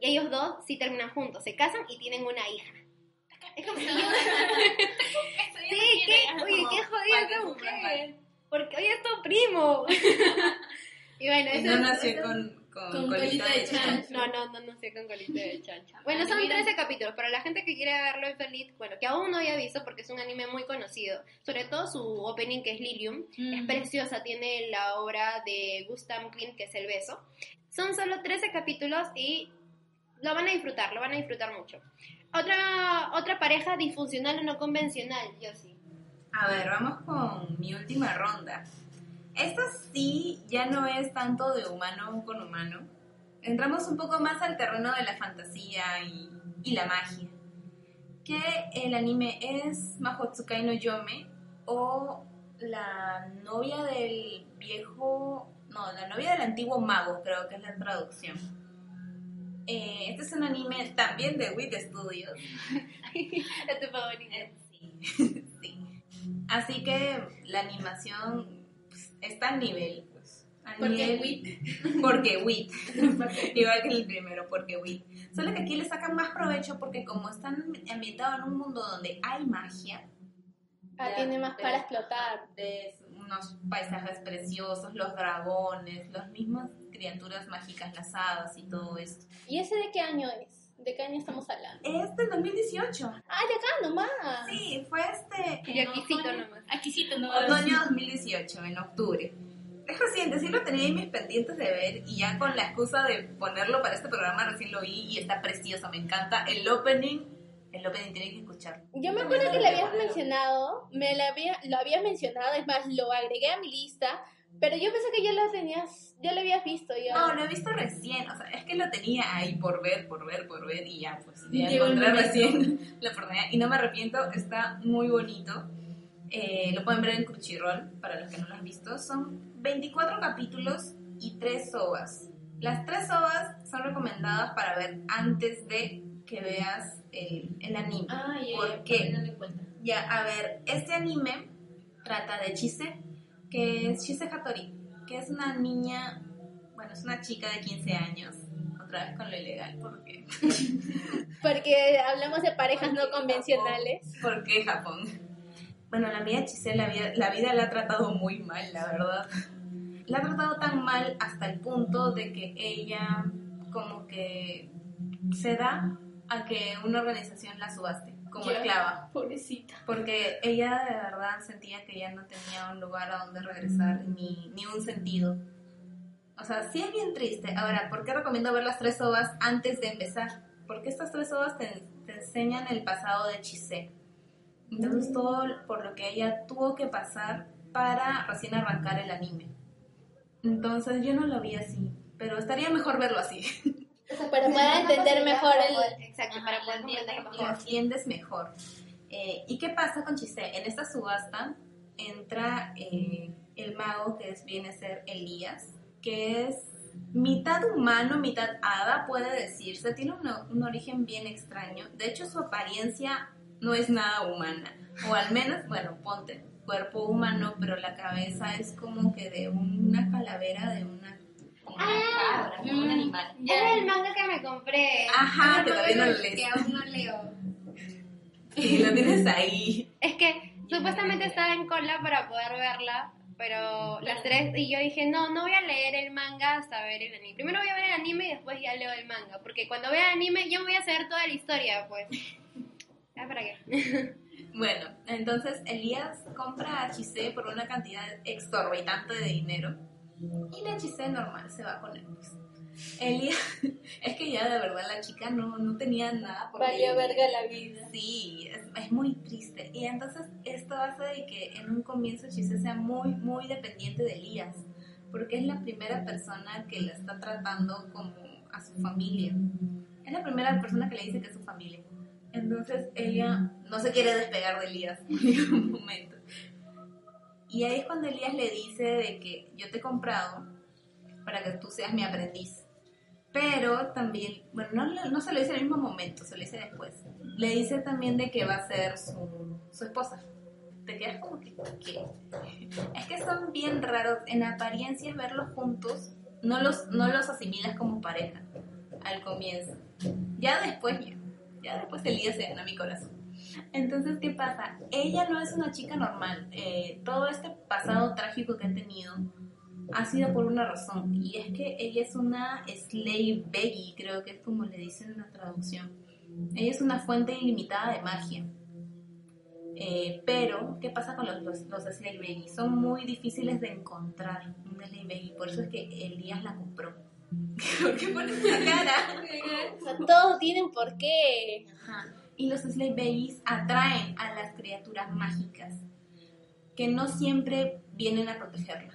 ellos dos sí terminan juntos, se casan y tienen una hija. Es como que yo- Sí, qué, oye, qué jodida esa mujer. porque hoy es tu primo. y bueno, eso no es- nació eso- con, con, con colita colita de de chancho. No, no, no, no sé con colita de chancho. Bueno, Bueno, son mira. 13 capítulos. Para la gente que quiere verlo en feliz, bueno, que aún no haya visto porque es un anime muy conocido. Sobre todo su opening que es Lilium. Es preciosa, tiene la obra de Gustav Klimt que es El Beso. Son solo 13 capítulos y lo van a disfrutar, lo van a disfrutar mucho. Otra, otra pareja disfuncional o no convencional, yo sí. A ver, vamos con mi última ronda. Esta sí ya no es tanto de humano con humano. Entramos un poco más al terreno de la fantasía y, y la magia. Que el anime es Mahotsukai no Yome o la novia del viejo... No, la novia del antiguo mago, creo que es la traducción. Eh, este es un anime también de WIT Studios. Es tu favorito. Sí. sí. Así que la animación está al nivel. Pues, al Porque nivel- WIT. Porque WIT. Igual que el primero, porque WIT. Solo que aquí le sacan más provecho porque como están ambientados en un mundo donde hay magia, Ah, Ya, tiene más de- para explotar. de unos paisajes preciosos, los dragones, las mismas criaturas mágicas, las hadas y todo esto. ¿Y ese de qué año es? ¿De qué año estamos hablando? Es del 2018. Ah, de acá nomás. Sí, fue este Y aquícito nomás. Aquisito no. Otoño 2018, en octubre. Es reciente, sí lo tenía en mis pendientes de ver y ya con la excusa de ponerlo para este programa recién lo vi y está precioso, me encanta. El opening, el opening tienen que escucharlo. Yo me acuerdo que le habías mencionado, me la había, lo habías mencionado, es más, lo agregué a mi lista, pero yo pensé que ya lo tenías, ya lo habías visto. Ya. No, lo he visto recién, o sea, es que lo tenía ahí por ver, por ver, por ver y ya, pues ya encontré recién la oportunidad y no me arrepiento, está muy bonito. Eh, lo pueden ver en Crunchyroll, para los que no lo han visto. Son 24 capítulos y 3 ovas. Las 3 ovas son recomendadas para ver antes de que veas el, el anime. Ah, ya, ¿Por ya, qué? teniendo en cuenta. Ya, a ver, este anime trata de Chise, que es Chise Hattori, que es una niña, bueno, es una chica de 15 años, otra vez con lo ilegal, porque Porque hablamos de parejas no convencionales. ¿Por qué Japón? Bueno, la vida, la vida la ha tratado muy mal, la verdad. La ha tratado tan mal hasta el punto de que ella como que se da a que una organización la subaste como esclava. Pobrecita. Porque ella de verdad sentía que ya no tenía un lugar a donde regresar ni, ni un sentido. O sea, sí es bien triste. Ahora, ¿por qué recomiendo ver las tres ovas antes de empezar? Porque estas tres ovas te, te enseñan el pasado de Chise. Entonces, todo por lo que ella tuvo que pasar para recién arrancar el anime. Entonces, yo no lo vi así. Pero estaría mejor verlo así. Para poder entender mejor el... Exacto, Ajá, para poder mejor. entiendes mejor. Eh, ¿Y qué pasa con Chise? En esta subasta entra eh, el mago que es- viene a ser Elías, que es mitad humano, mitad hada, puede decirse. Tiene una- un origen bien extraño. De hecho, su apariencia no es nada humana. O al menos, bueno, ponte cuerpo humano, pero la cabeza es como que de una calavera, de una... Como una cabra, como un animal. Era el manga que me compré. Ajá, Es que todavía no lo lees. Que aún no leo. Y lo tienes ahí. Es que supuestamente estaba en cola para poder verla, pero las tres, y yo dije, no, no voy a leer el manga hasta ver el anime. Primero voy a ver el anime y después ya leo el manga, porque cuando vea el anime yo me voy a saber toda la historia, pues. ¿Ya para qué? Bueno, entonces Elías compra a Chise por una cantidad exorbitante de dinero y la Chise normal se va con él. pues. Elías, es que ya de verdad la chica no, no tenía nada por vivir. verga la vida. Sí, es, es muy triste. Y entonces esto hace de que en un comienzo Chise sea muy, muy dependiente de Elías, porque es la primera persona que la está tratando como a su familia. Es la primera persona que le dice que es su familia. Entonces ella no se quiere despegar de Elías en ningún momento. Y ahí es cuando Elías le dice de que yo te he comprado para que tú seas mi aprendiz. Pero también, bueno, no, no se lo dice en el mismo momento, se lo dice después. Le dice también de que va a ser su, su esposa. Te quedas como que. Es que son bien raros. En apariencia, verlos juntos, no los, no los asimilas como pareja al comienzo. Ya después, ya, ya después Elías se gana mi corazón. Entonces, ¿qué pasa? Ella no es una chica normal. Eh, todo este pasado trágico que ha tenido ha sido por una razón. Y es que ella es una slave beggy, creo que es como le dicen en la traducción. Ella es una fuente ilimitada de magia. Eh, pero, ¿qué pasa con los, los, los slave beggy? Son muy difíciles de encontrar un slave beggy. Por eso es que Elías la compró. ¿Por qué pones la cara? O sea, todos tienen por qué. Ajá. Y los slave babies atraen a las criaturas mágicas que no siempre vienen a protegerla.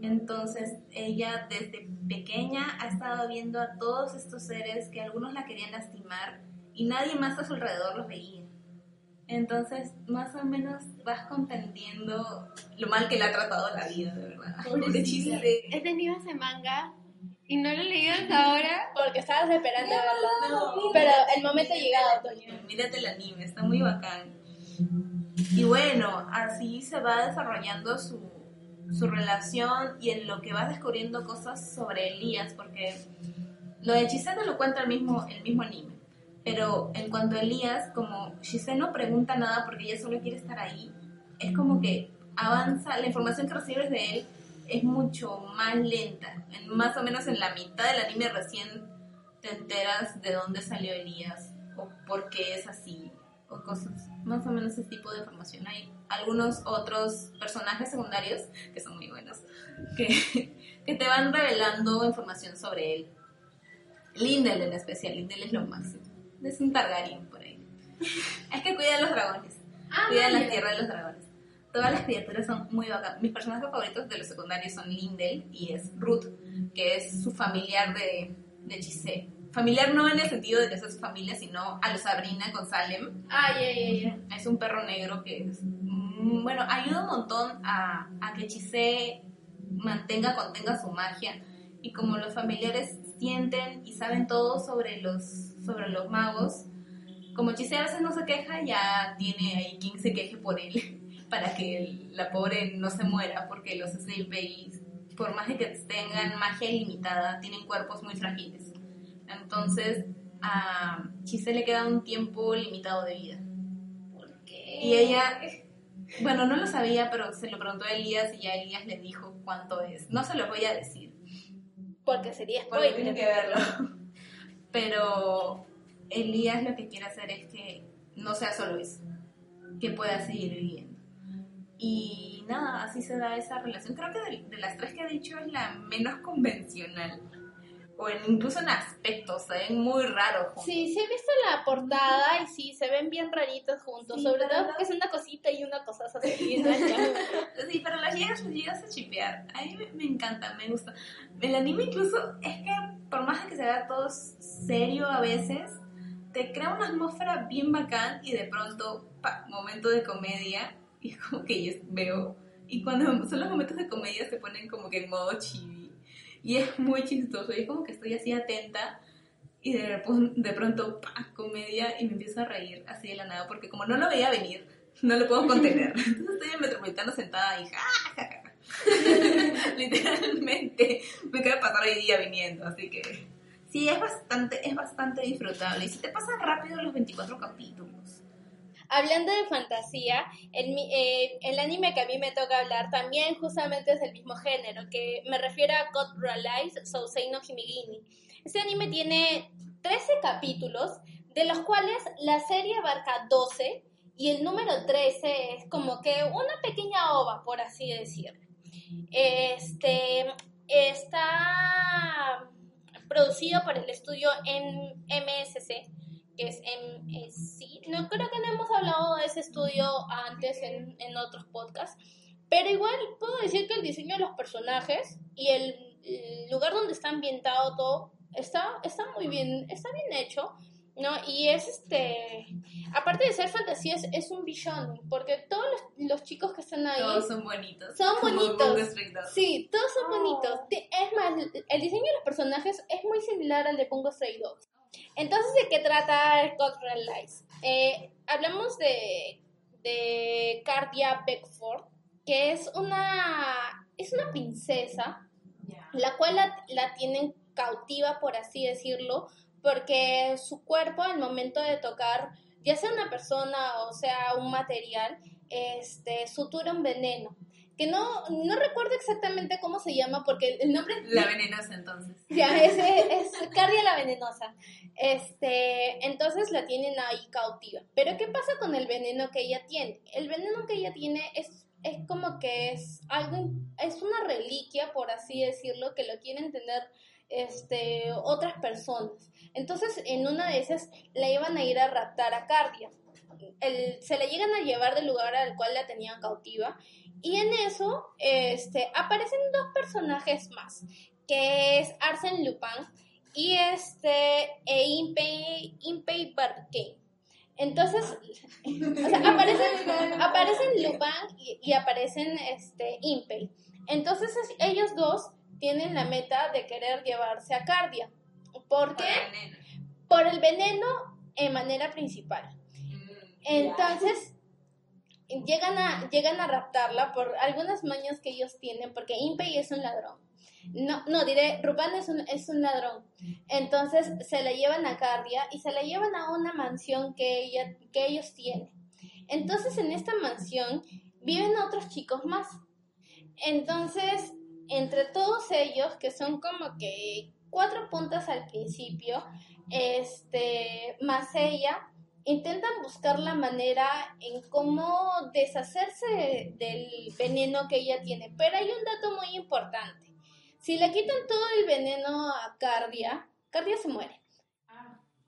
Entonces ella desde pequeña ha estado viendo a todos estos seres que algunos la querían lastimar y nadie más a su alrededor los veía. Entonces más o menos vas comprendiendo lo mal que le ha tratado la vida, de verdad. He tenido ese manga y no lo he leído hasta ahora. Porque estabas esperando verlo. Pero el momento ha llegado, Toño. Mírate el anime, está muy bacán. Y bueno, así se va desarrollando su, su relación y en lo que vas descubriendo cosas sobre Elías, porque lo de Chiseno lo cuenta el mismo, el mismo anime. Pero en cuanto a Elías, como Chiseno no pregunta nada porque ella solo quiere estar ahí, es como que avanza, la información que recibes de él es mucho más lenta. En, más o menos en la mitad del anime recién te enteras de dónde salió Elías o por qué es así o cosas. Más o menos ese tipo de información. Hay algunos otros personajes secundarios que son muy buenos que, que te van revelando información sobre él. Lindel en especial, Lindel es lo máximo. Es un Targaryen por ahí. Es que cuida a los dragones. cuida la tierra de los dragones. Todas las criaturas son muy bacanas. Mis personajes favoritos de los secundarios son Lindel y es Ruth, que es su familiar de, de Chisé. Familiar no en el sentido de que sea su familia, sino a los Sabrina con Salem. Ah, ya, ya, ya. Es un perro negro que es, mm, bueno, ayuda un montón a, a que Chisé mantenga, contenga su magia. Y como los familiares sienten y saben todo sobre los, sobre los magos, como Chisé a veces no se queja, ya tiene ahí quien se queje por él, para que la pobre no se muera, porque los Slave Babies, por más de que tengan magia ilimitada, tienen cuerpos muy frágiles. Entonces, a Chisé le queda un tiempo limitado de vida. Y ella, bueno, no lo sabía, pero se lo preguntó a Elías y ya Elías le dijo cuánto es. No se lo voy a decir, Porque sería porque spoiler. tienen que verlo. Pero Elías lo que quiere hacer es que no sea solo eso, que pueda seguir viviendo. Y nada, así se da esa relación. Creo que de, de las tres que he dicho es la menos convencional. O en- incluso en aspectos, se ven muy raros. juntos. Sí, sí he visto la portada y sí, se ven bien raritos juntos. Sí, sobre todo no- porque es una cosita y una cosa así. Sí, pero las llegas, las llegas a chipear. A mí me, me encanta, me gusta. El anime incluso es que por más de que se vea todo serio a veces, te crea una atmósfera bien bacán y de pronto, pa, momento de comedia y es como que yo veo. Y cuando son los momentos de comedia se ponen como que en modo chibi. Y es muy chistoso y es como que estoy así atenta y de, de pronto, pa, comedia y me empiezo a reír así de la nada porque como no lo veía venir, no lo puedo contener. Entonces estoy en Metropolitano sentada y ja, ja, ja, ja. Literalmente me de pasar hoy día viniendo, así que sí, es bastante, es bastante disfrutable. Y si te pasan rápido los 24 capítulos. Hablando de fantasía, el, eh, el anime que a mí me toca hablar también justamente es del mismo género, que me refiero a God Realize Sousei no Himigini. Este anime tiene 13 capítulos, de los cuales la serie abarca 12 y el número 13 es como que una pequeña ova, por así decirlo. Este está producido por el estudio en Que es MSC. No creo que no hemos hablado de ese estudio antes en, en otros podcasts, pero igual puedo decir que el diseño de los personajes y el, el lugar donde está ambientado todo está, está muy bien, está bien hecho. ¿no? Y es este, aparte de ser fantasía, es, es un billón, porque todos los, los chicos que están ahí Todos son bonitos. Son Como bonitos. Sí, todos son Oh. bonitos. Es más, el diseño de los personajes es muy similar al de Bungo Stray Dogs. Entonces, ¿de qué trata God Realize? Eh, hablamos de, de Cardia Beckford, que es una, es una princesa, la cual la, la tienen cautiva, por así decirlo, porque su cuerpo al momento de tocar ya sea una persona o sea un material, este, sutura un veneno. Que no, no recuerdo exactamente cómo se llama porque el nombre... La venenosa entonces. Ya, ese es Cardia la venenosa. Este, entonces la tienen ahí cautiva. Pero ¿qué pasa con el veneno que ella tiene? El veneno que ella tiene es, es como que es algo, es una reliquia, por así decirlo, que lo quieren tener este, otras personas. Entonces, en una de esas la iban a ir a raptar a Cardia. El, se la llegan a llevar del lugar al cual la tenían cautiva. Y en eso este, aparecen dos personajes más, que es Arsène Lupin y este e Impey, Impey. Entonces, o sea, aparecen, aparecen Lupin y, y aparecen este, Impey. Entonces es- ellos dos tienen la meta de querer llevarse a Cardia. ¿Por qué? Por el veneno en manera principal. Mm, Entonces, llegan a, llegan a raptarla por algunas mañas que ellos tienen, porque Impey es un ladrón. No, no, diré, Rupan es un, es un ladrón. Entonces se la llevan a Cardia y se la llevan a una mansión que, ella, que ellos tienen. Entonces en esta mansión viven otros chicos más. Entonces, entre todos ellos, que son como que cuatro puntas al principio, este, más ella, intentan buscar la manera en cómo deshacerse de- del veneno que ella tiene. Pero hay un dato muy importante. Si le quitan todo el veneno a Cardia, Cardia se muere.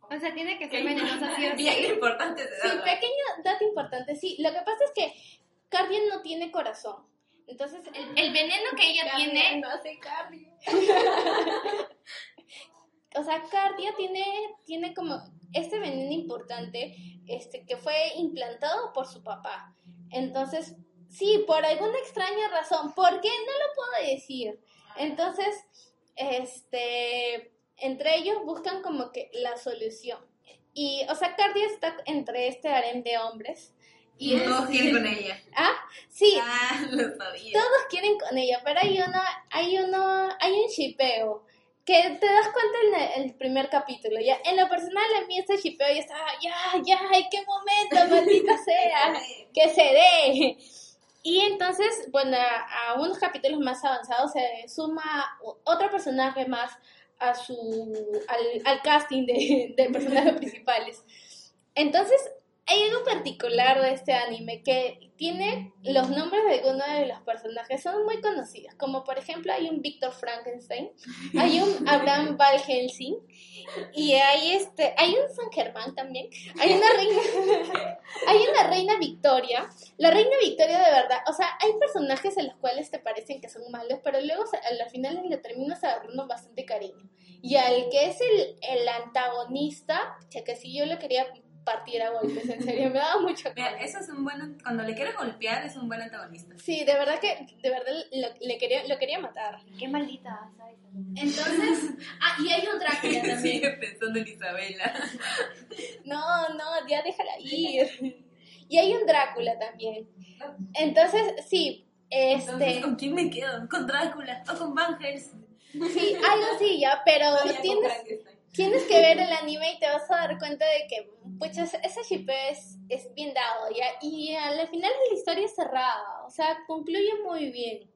O sea, tiene que ser venenosa sí o. Bien importante Sí, dato. pequeño dato importante, sí. Lo que pasa es que Cardia no tiene corazón. Entonces, el, el veneno que ella tiene, no hace cardio. o sea, Cardia tiene, tiene como este veneno importante este, que fue implantado por su papá. Entonces, sí, por alguna extraña razón, ¿por qué? No lo puedo decir. Entonces, este, entre ellos buscan como que la solución. Y, o sea, Cardia está entre este harem de hombres. Y todos quieren con ella. Ah, sí, Ah, lo sabía. todos quieren con ella, pero hay uno, hay uno, hay un shipeo que te das cuenta en el, primer capítulo. Ya, en lo personal a mí este shipeo ya estaba, ya, ya, ay, qué momento, maldita sea, que se dé. Y entonces, bueno, a, unos capítulos más avanzados se suma otro personaje más a su, al, al casting de, de personajes principales. Entonces, hay algo particular de este anime que tiene los nombres de algunos de los personajes son muy conocidos, como por ejemplo hay un Víctor Frankenstein, hay un Abraham Val Helsing y hay este, hay un San Germán también, hay una reina, hay una reina Victoria, la reina Victoria de verdad, o sea, hay personajes en los cuales te parecen que son malos, pero luego se- al final le terminas agarrando bastante cariño. Y al que es el, el antagonista, che, que si yo le quería partir a golpes, en serio, me daba mucho Mira, eso es un buen. Cuando le quieres golpear, es un buen antagonista. Sí, de verdad que, de verdad lo, le quería, lo quería matar. Qué maldita, ¿sabes? Entonces, ah, y hay un Drácula también. Sigue pensando en Isabela. No, no, ya déjala ir. Y hay un Drácula también. Entonces, sí, Entonces, este, ¿con quién me quedo? ¿Con Drácula o con Van Helsing? sí, algo así ya, pero No, ya con tienes. Tienes que ver el anime y te vas a dar cuenta de que, pues, ese shipeo es, es bien dado, ¿ya? Y al final la historia es cerrada, o sea, concluye muy bien.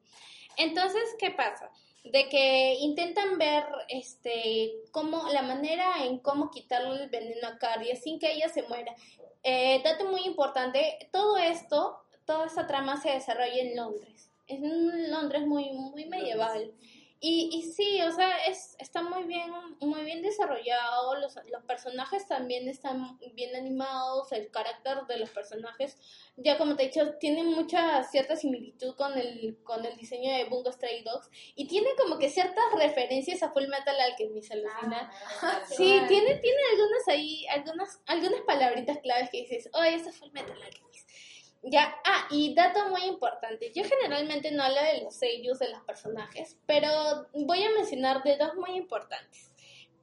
Entonces, ¿qué pasa? De que intentan ver, este, cómo, la manera en cómo quitarle el veneno a Cardia sin que ella se muera. Eh, dato muy importante, todo esto, toda esta trama se desarrolla en Londres. Es un Londres muy, muy medieval. Y, y sí, o sea, es, está muy bien, muy bien desarrollado, los, los personajes también están bien animados, el carácter de los personajes, ya como te he dicho, tiene mucha cierta similitud con el, con el diseño de Bungo Stray Dogs, y tiene como que ciertas referencias a Full Metal Alchemist, alucina. Sí, tiene, tiene algunas ahí, algunas, algunas palabritas claves que dices, oh, eso es Full Metal Alchemist. Ya, ah, y dato muy importante, yo generalmente no hablo de los sellos de los personajes, pero voy a mencionar de dos muy importantes.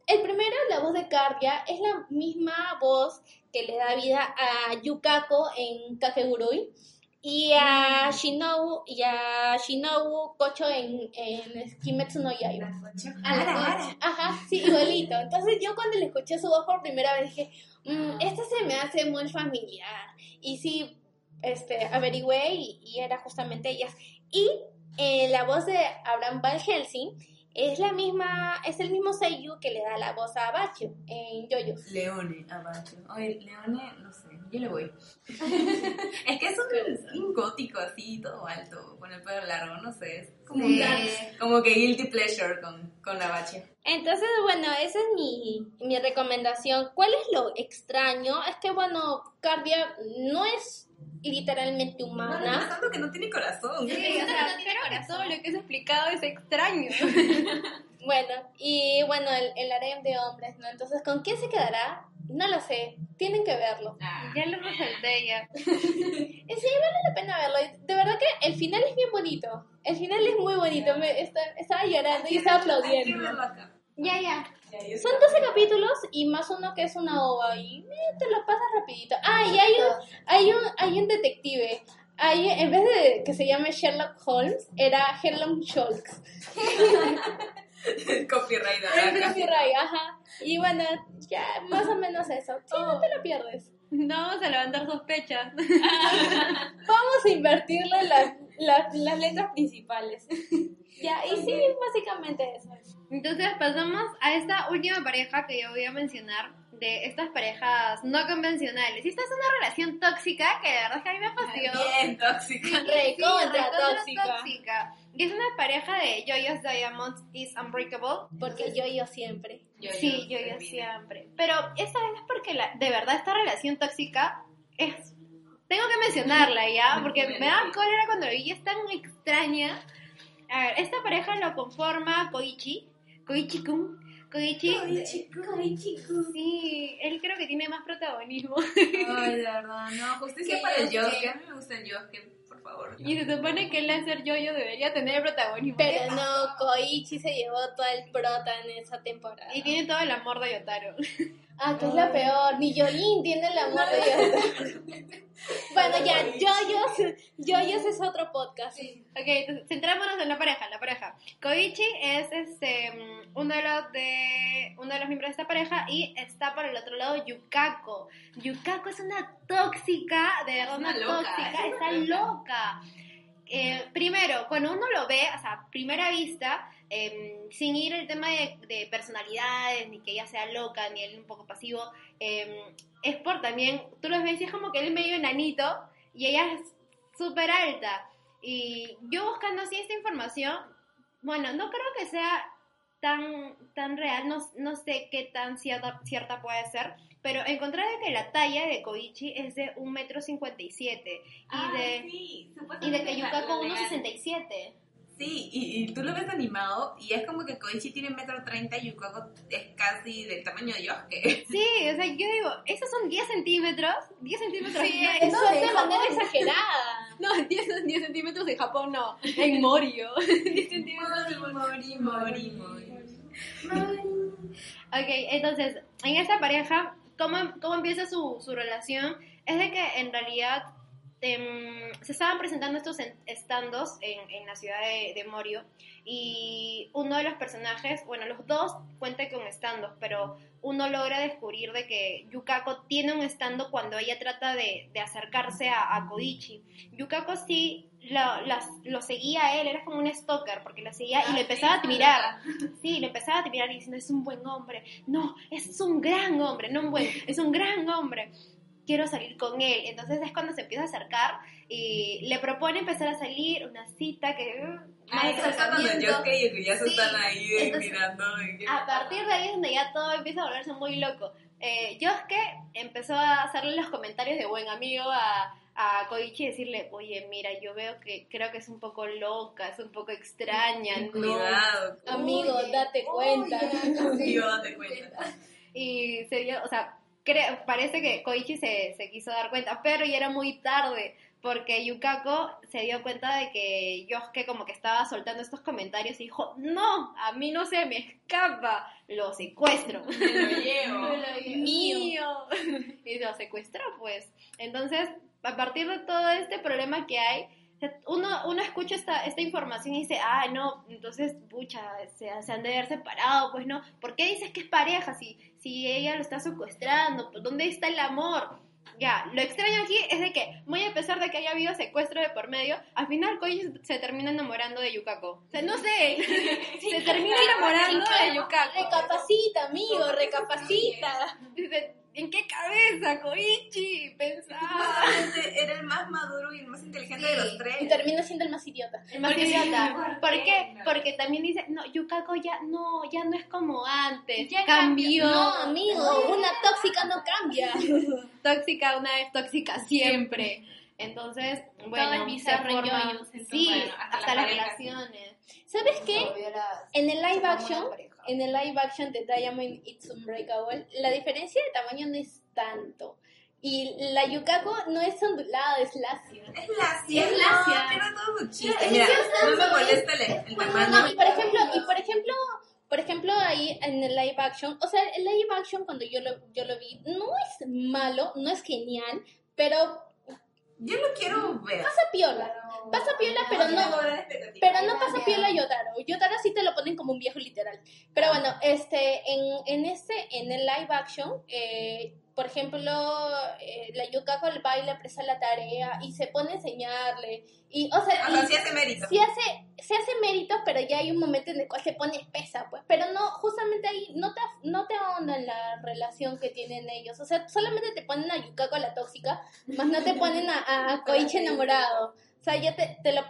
El primero, la voz de Cardia, es la misma voz que le da vida a Yukako en Kakegurui. y a Shinobu y a Shinobu Kocho en, en Kimetsu no Yaiba. Ara, ara. Ajá, sí, igualito. Entonces yo cuando le escuché su voz por primera vez dije, "Mm, esta se me hace muy familiar. Y sí, este, averigüé y, y era justamente ellas. Y eh, la voz de Abraham Van Helsing es la misma, es el mismo Seiyu que le da la voz a Bachio en Yoyos. Leone, abacho. Oye, Leone, no sé, yo le voy. es que es un, un gótico así, todo alto, con el pelo largo, no sé. Es como, Sí. un- como que guilty pleasure con, con la bache. Entonces, bueno, esa es mi, mi recomendación. ¿Cuál es lo extraño? Es que, bueno, Carbia no es literalmente No, no, humana. es tanto que no tiene corazón. Sí, o sea, creo que todo lo que es explicado es extraño. Bueno, y bueno, el, el harem de hombres, ¿no? Entonces, ¿con quién se quedará? No lo sé. Tienen que verlo. ya lo resalté ya. En serio, vale la pena verlo. De verdad que el final es bien bonito. El final es muy bonito. Me, está- estaba llorando y estaba Hay que aplaudiendo. verlo acá. Ya, ya. Son 12 capítulos y más uno que es una ova y eh, te lo pasas rapidito. Ah, y hay un, hay un, hay un detective. Hay, en vez de que se llame Sherlock Holmes, era Sherlock Scholz. Copyright El acá. copyright, ajá. Y bueno, ya, más o menos eso. Sí, no te lo pierdes. No vamos a levantar sospechas. Vamos a invertirle las, las, las letras principales. Ya, y sí, básicamente eso. Entonces pasamos a esta última pareja que yo voy a mencionar, de estas parejas no convencionales. Y esta es una relación tóxica que la verdad es que a mí me fastidió. Bien tóxica. Recontra tóxica. tóxica. Y es una pareja de Joyous Diamonds is Unbreakable. Porque yo, yo siempre. sí, yo, yo siempre. Pero esta vez es porque la, de verdad esta relación tóxica es... Tengo que mencionarla ya, porque me da cólera cuando la vi, es tan extraña. A ver, esta pareja lo conforma Koichi, Koichi-kun. Koichi, sí, él creo que tiene más protagonismo. Ay, de verdad, no. Justicia para el sé. A mí me gusta el Yosuke, por favor. Y se supone que él al ser yo-yo debería tener protagonismo. Pero no, Koichi se llevó todo el prota en esa temporada. Y tiene todo el amor de Yotaro. Ah, que es la peor. Ni Yolín tiene el amor de Yotaro. bueno, ya, Yoyos, Yoyos es otro podcast. Ok, entonces, centrémonos en la pareja, la pareja. Koichi es este mm, uno de los de uno de los miembros de esta pareja y está por el otro lado Yukako. Yukako es una tóxica, de verdad una, una loca, tóxica, es está loca. Eh, primero, cuando uno lo ve, o sea, a primera vista, em, sin ir el tema de, de personalidades, ni que ella sea loca, ni él un poco pasivo, em, es por también, tú los ves y es como que él es medio enanito y ella es súper alta. Y yo buscando así esta información, bueno, no creo que sea tan, tan real, no, no sé qué tan cierta, cierta puede ser, pero encontré de que la talla de Koichi es de 1,57m y, Ah, de, sí, y de que Yukako uno 1,67m. Sí, y, y tú lo ves animado y es como que Koichi tiene metro treinta y Yukako es casi del tamaño de Yosuke. Sí, o sea, yo digo, esos son 10 centímetros, 10 centímetros. Sí, no, eso no, es de en manera exagerada. No, 10, 10 centímetros en Japón no, en Morio. 10 centímetros. Mori, mori, mori, mori. Ok, entonces, en esta pareja, ¿cómo, cómo empieza su, su relación? Es de que en realidad em, se estaban presentando estos estandos en, en la ciudad de, de Morio y uno de los personajes, bueno, los dos cuentan con estandos, pero uno logra descubrir de que Yukako tiene un estando cuando ella trata de, de acercarse a, a Koichi. Yukako sí lo, las- lo seguía a él, era como un stalker, porque lo seguía y le empezaba a admirar. Sí, le empezaba a admirar y diciendo, es un buen hombre. No, es un gran hombre, no un buen, es un gran hombre. Quiero salir con él. Entonces es cuando se empieza a acercar y le propone empezar a salir, una cita que... uh, Ah, eso cuando Yasu Sí, están ahí eh, entonces, mirando. y que- A partir de ahí es donde ya todo empieza a volverse muy loco. Eh, Yosuke empezó a hacerle los comentarios de buen amigo a, a Koichi y decirle, oye, mira, yo veo que creo que es un poco loca, es un poco extraña, ¿no? Cuidado. Amigo, Oye, date cuenta. Amigo, date cuenta. Y se dio, o sea, creo, parece que Koichi se, se quiso dar cuenta, pero ya era muy tarde, porque Yukako se dio cuenta de que Yosuke como que estaba soltando estos comentarios y dijo, no, a mí no se me escapa, lo secuestro. Me lo llevo. mío. y lo secuestró, pues. Entonces, a partir de todo este problema que hay, uno, uno escucha esta, esta información y dice, ah, no, entonces, pucha, se, se han de haber separado, pues no, ¿por qué dices que es pareja si, si ella lo está secuestrando? ¿Dónde está el amor? Ya, lo extraño aquí es de que, muy a pesar de que haya habido secuestro de por medio, al final Koji se termina enamorando de Yukako. O sea, no sé, se termina enamorando de Yukako. Recapacita, amigo, recapacita. ¿En qué cabeza, Koichi? Pensaba. Era el más maduro y el más inteligente de los Y tres. termina siendo el más idiota. El más Porque idiota. ¿Por ¿por qué? Porque también dice, no, Yukako ya no, ya no es como antes. Ya cambió. No, amigo, una tóxica no cambia. Tóxica una vez, tóxica siempre. Entonces, bueno, es se forma- Sí, bueno, hasta hasta, las relaciones. ¿Sabes qué? En el live action. En el live action de Diamond It's Unbreakable, la diferencia de tamaño no es tanto. Y la Yukako no es ondulada, es lacia. Es lacia. Es lacia. No, tiene todo. Mira, no me molesta el, el tamaño. No, y por ejemplo, y por ejemplo, por ejemplo ahí en el live action, o sea, el live action cuando yo lo, yo lo vi, no es malo, no es genial, pero Yo lo quiero ver. pasa piola. Pasa piola, pero no, Pero no pasa piola Yotaro. Yotaro sí te lo ponen como un viejo literal. Pero bueno, este, en, en este, en el live action, eh, por ejemplo, eh, la Yukako le va y le presta la tarea y se pone a enseñarle. Y, o sea, y- sí hace mérito. sí hace, se hace mérito, pero ya hay un momento en el cual se pone espesa, pues. Pero no, justamente ahí no te, no te ahondan la relación que tienen ellos. O sea, solamente te ponen a Yukako la tóxica, más no te ponen a, a Koichi enamorado. O sea, ya te, te lo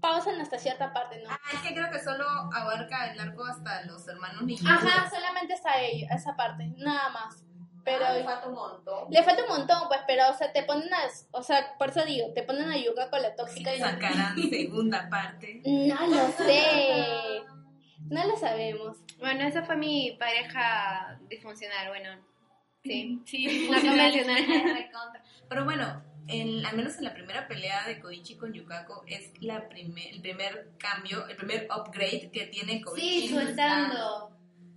pausan hasta cierta parte, ¿no? Ah, es que creo que solo abarca el arco hasta los hermanos niños. Ajá, solamente está ahí, esa parte, nada más. Pero Ah, falta un montón. le falta un montón, pues, pero, o sea, te ponen a, o sea, por eso digo, te ponen a Yukako la tóxica y Sacarán segunda parte. no lo sé, no lo sabemos. Bueno, esa fue mi pareja disfuncional, bueno. Sí. Sí, No convencional. Recontra. Pero bueno, en, al menos en la primera pelea de Koichi con Yukako es la primer, el primer cambio, el primer upgrade que tiene Koichi. Sí, soltando.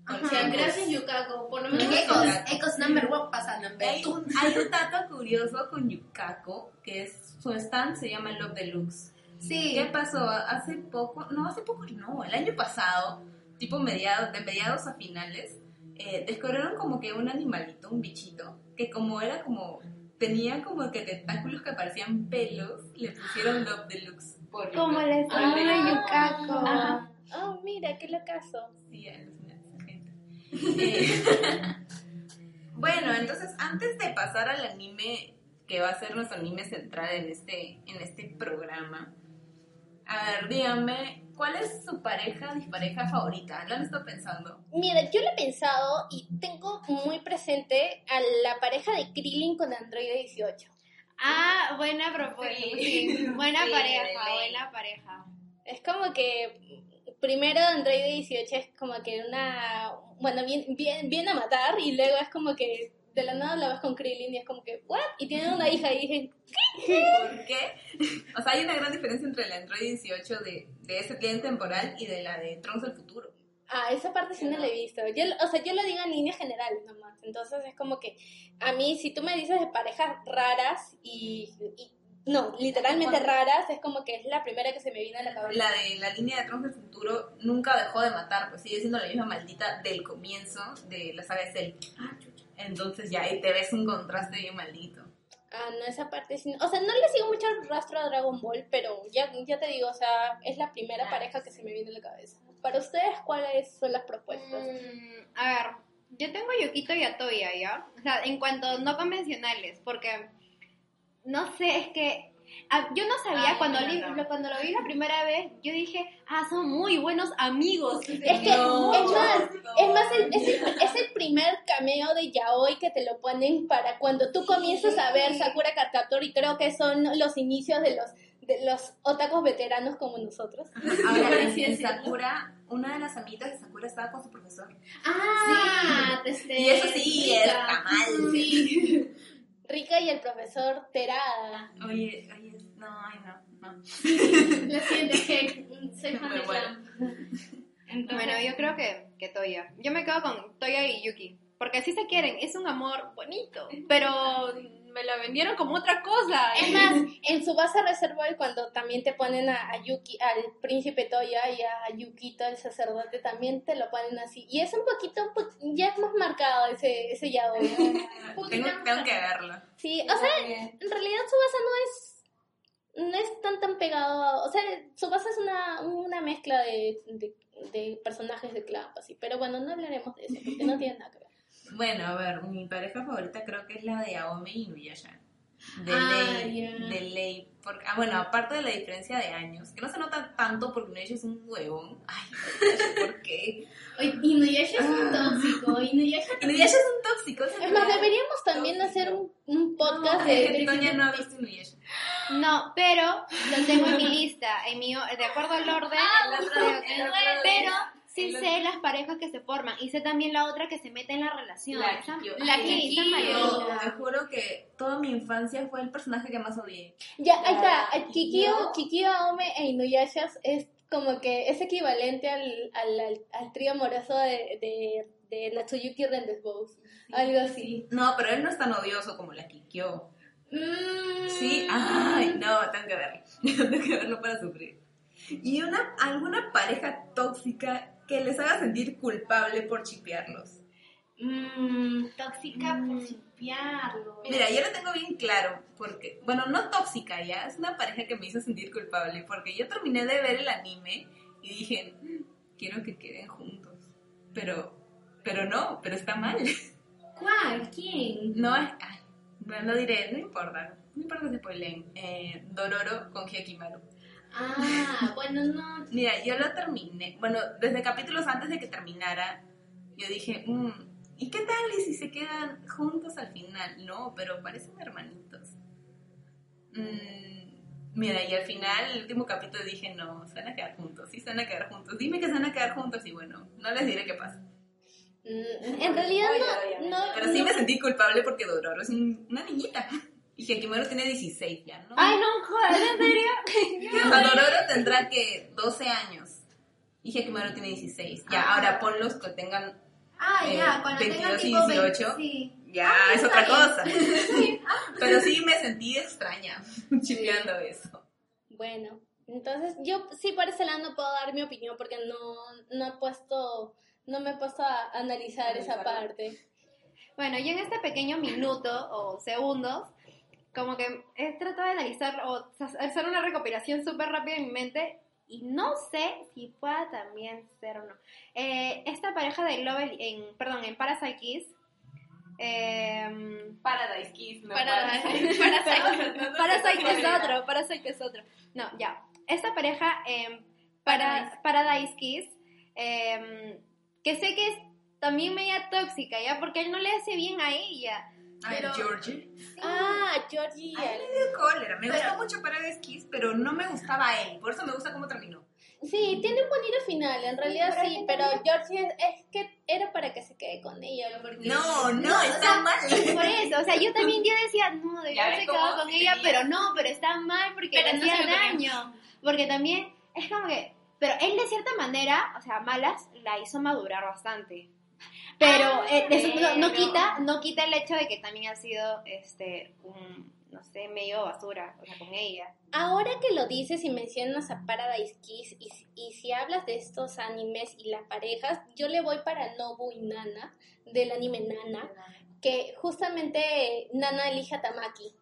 Porque, O sea, pues, gracias Yukako, por lo menos Ecos, Ecos number one pasa number Hay hay un dato curioso con Yukako, que es su stand se llama Love Deluxe. Sí. ¿Qué pasó? Hace poco, no, hace poco no, el año pasado, tipo mediados, de mediados a finales, eh, descubrieron como que un animalito, un bichito, que como era como, tenía como que tentáculos que parecían pelos, le pusieron Love Deluxe. Por Como les Ah. de Yukako. Ajá. Oh, mira, qué locazo. Sí, gente. Eh, bueno, entonces antes de pasar al anime que va a ser nuestro anime central en este, en este programa, a ver, díganme, ¿cuál es su pareja, dispareja favorita? ¿Lo han estado pensando? Mira, yo lo he pensado y tengo muy presente a la pareja de Krillin con Android 18. Ah, buena propuesta. Sí. Sí. Buena Sí, pareja, buena pareja. Es como que primero Android 18 es como que una, bueno, bien, bien, bien a matar y luego es como que de la nada la ves con Krillin y es como que, ¿what? Y tienen una hija y dije, ¿Por qué? O sea, hay una gran diferencia entre el Android 18 de, de ese tiempo temporal y de la de Trunks del futuro. ah, esa parte sí no la he visto. Yo, o sea, yo lo digo en líneas generales nomás. Entonces es como que a mí, si tú me dices de parejas raras y, y- no, literalmente raras, es como que es la primera que se me viene a la cabeza. La de la línea de Trunks del futuro nunca dejó de matar, pues sigue siendo la misma maldita del comienzo de la saga de Cell. Entonces ya ahí te ves un contraste bien maldito. Ah, no, esa parte sí. O sea, no le sigo mucho el rastro a Dragon Ball, pero ya, ya te digo, o sea, es la primera Ah, pareja que se me viene a la cabeza. Para ustedes, ¿cuáles son las propuestas? Mm, a ver, yo tengo a Yukito y a Toya, ¿ya? O sea, en cuanto no convencionales, porque no sé, es que yo no sabía cuando, li- lo- cuando lo vi la primera vez, yo dije, ah, son muy buenos amigos. Es que, No, es más, es más, el- es, el, es el primer cameo de Yaoi que te lo ponen para cuando tú comienzas a ver Sakura Card y creo que son los inicios de los de los otakus veteranos como nosotros. Ahora, en, Sí, en sí. Sakura, una de las amiguitas de Sakura estaba con su profesor. Ah, este, Y eso sí, está mal. Sí. Rika y el profesor Terada. Oye, oye, no, ay, no, no. Lo siento, es que soy fan de bueno. Entonces, Bueno, yo creo que, que Toya. Yo me quedo con Toya y Yuki. Porque sí se quieren, es un amor bonito, pero me la vendieron como otra cosa. Es más, en su base Reservoir, cuando también te ponen a, a Yuki, al príncipe Toya y a Yukito, el sacerdote, también te lo ponen así. Y es un poquito, un po- ya es más marcado ese, ese yaoi. tengo, tengo que verlo. Sí, o sea, en realidad su base no es, no es tan tan pegado, a- o sea, su base es una, una mezcla de, de, de personajes de Clamp, así. Pero bueno, no hablaremos de eso, porque no tiene nada que ver. Bueno, a ver, mi pareja favorita creo que es la de Aome y Inuyasha. De Ah, ley, de ley. Porque, ah, bueno, aparte de la diferencia de años, que no se nota tanto porque Inuyasha es un huevón. Ay, ¿por qué? Inuyasha es un tóxico. Inuyasha Inuyasha es un tóxico. esa Es más, deberíamos también hacer un, un podcast No, de... es que Toña no ha visto Inuyasha. No, pero lo tengo en mi lista, en mi, de acuerdo al orden, el otro- el otro pero sí sé las parejas que se forman y sé también la otra que se mete en la relación. La Esa- Kikyo. la Yo maleta. te juro que toda mi infancia fue el personaje que más odié. Ya, ahí está. Yo- Kikyo, Aome e Inuyasha es como que es equivalente al, al, al, al trío amoroso de, de, de Natsuyuki Rendezvous. Algo así. No, pero él no es tan odioso como la Kikyo. Mm, Sí, ay, no, tengo que verlo. tengo que verlo para sufrir. Y una, alguna pareja tóxica que les haga sentir culpable por chipearlos. mm, tóxica Mm. por limpiarlo. Mira, yo lo tengo bien claro, porque, bueno, no tóxica ya, es una pareja que me hizo sentir culpable, porque yo terminé de ver el anime y dije, "Mm, quiero que queden juntos. Pero, pero no, pero está mal. ¿Cuál? ¿Quién? No es, ay, bueno, lo diré, no importa, no importa se spoileen. Eh, Dororo con Hyakimaru. Ah, bueno, no. Mira, yo lo terminé, bueno, desde capítulos antes de que terminara, yo dije, "Mm, ¿y qué tal y si se quedan juntos al final? No, pero parecen hermanitos. Mm, mira, y al final, el último capítulo dije, no, se van a quedar juntos, sí se van a quedar juntos, dime que se van a quedar juntos y bueno, no les diré qué pasa. Mm, En realidad no, no, Pero sí no- me sentí culpable porque Dororo es un- una niñita. Y Hyakimaru tiene 16 ya, ¿no? Ay, no, joder, ¿en serio? O sea, Dororo tendrá que 12 años. Y Hyakimaru tiene 16. Ya, Ah. ahora ponlos que tengan Ah, Eh, ya, cuando 22 tengan y tipo 18. 20, sí. Ya, Ah, es otra cosa. Pero sí me sentí extraña chipeando eso. Bueno, entonces yo sí por ese lado no puedo dar mi opinión porque no, no he puesto, no me he puesto a analizar esa parte. Bueno, yo en este pequeño minuto o segundos, como que he tratado de analizar o hacer una recopilación súper rápida en mi mente y no sé si pueda también ser o no. Eh, esta pareja de Global, en, perdón, en Parasite Kiss, em, Paradise Kiss, no Parasite, Parasite, Parasite es otro, Parasite es otro. No, ya. Esta pareja, em, para, Paradise Kiss, em, que sé que es también media tóxica, ¿ya? Porque él no le hace bien a ella. Ay, Pero- Georgie. Ah, Georgie. Ay, me dio cólera. Me gustó mucho Paradise Kiss, pero no me gustaba él. Por eso me gusta cómo terminó. Sí, tiene un bonito final, en realidad pero sí, que pero también- Georgie es, es que era para que se quede con ella. Porque... No, no, o está sea, mal. Por eso, o sea, yo también yo decía, no, debió haberse quedado con ella, pero no, pero está mal porque Pero le no hacía daño. Porque también es como que, pero él de cierta manera, o sea, malas, la hizo madurar bastante. Pero eh, eso no, no quita, no quita el hecho de que también ha sido, este, un, no sé, medio basura, o sea, con ella. Ahora que lo dices y mencionas a Paradise Kiss y, y si hablas de estos animes y las parejas, yo le voy para Nobu y Nana, del anime Nana, que justamente Nana elige a Tamaki.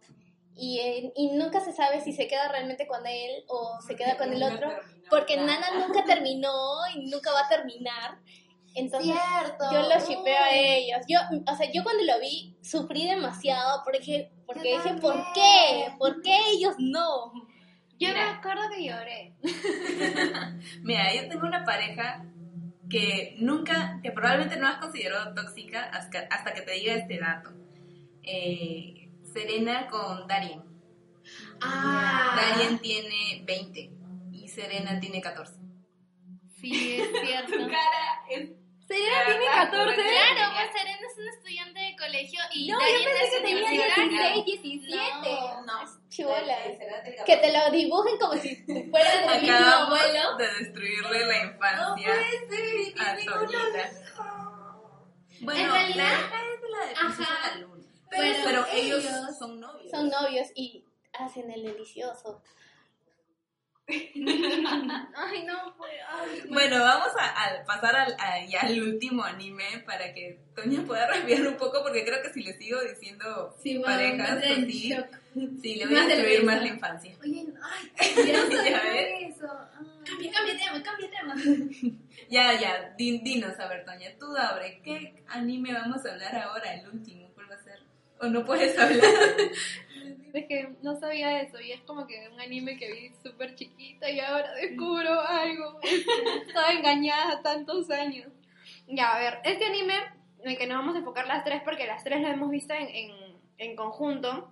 Y, eh, y nunca se sabe si se queda realmente con él o se queda con el otro, porque Nana nunca terminó y nunca va a terminar. Entonces, Cierto. yo los shipeo a ellos. Yo, o sea, yo cuando lo vi sufrí demasiado porque, porque Yo dije, también. ¿por qué? ¿Por qué ellos no? Yo Mira. me acuerdo que lloré. Mira, yo tengo una pareja que nunca, que probablemente no has considerado tóxica hasta, hasta que te diga este dato. Eh, Serena con Darien. Ah. Darien tiene 20 y Serena tiene 14. Sí, es cierto. cara es... Serena tiene 14. Claro, pues Serena es una estudiante de colegio y No, yo Darien pensé es que tenía universitaria. 16, 17. No, Chibola. Serena tiene Que te lo dibujen como si fuera el mismo abuelo. de destruirle la infancia a Toñita. Bueno, En realidad- la hija es de la de Ajá. la Luna. Pero Pero, son ellos, ellos. son novios. Son novios y hacen el delicioso. Ay, no, pues, ay. Bueno, vamos a, a pasar al, a- ya al último anime para que Toña pueda respirar un poco porque creo que si le sigo diciendo Sí, bueno, parejas así, shock. sí, le voy a Más destruir más la infancia. Oye, ay, ya ves. eso. Cambia, cambia tema, cambia tema. Ya, ya, din- dinos, a ver, Toña, tú abre, ¿qué anime vamos a hablar ahora, el último? ¿Cuál va a ser? ¿O no puedes hablar? Es que no sabía eso y es como que un anime que vi súper chiquita y ahora descubro algo. Estaba engañada tantos años. Ya, a ver, este anime en el que nos vamos a enfocar las tres porque las tres lo hemos visto en, en, en conjunto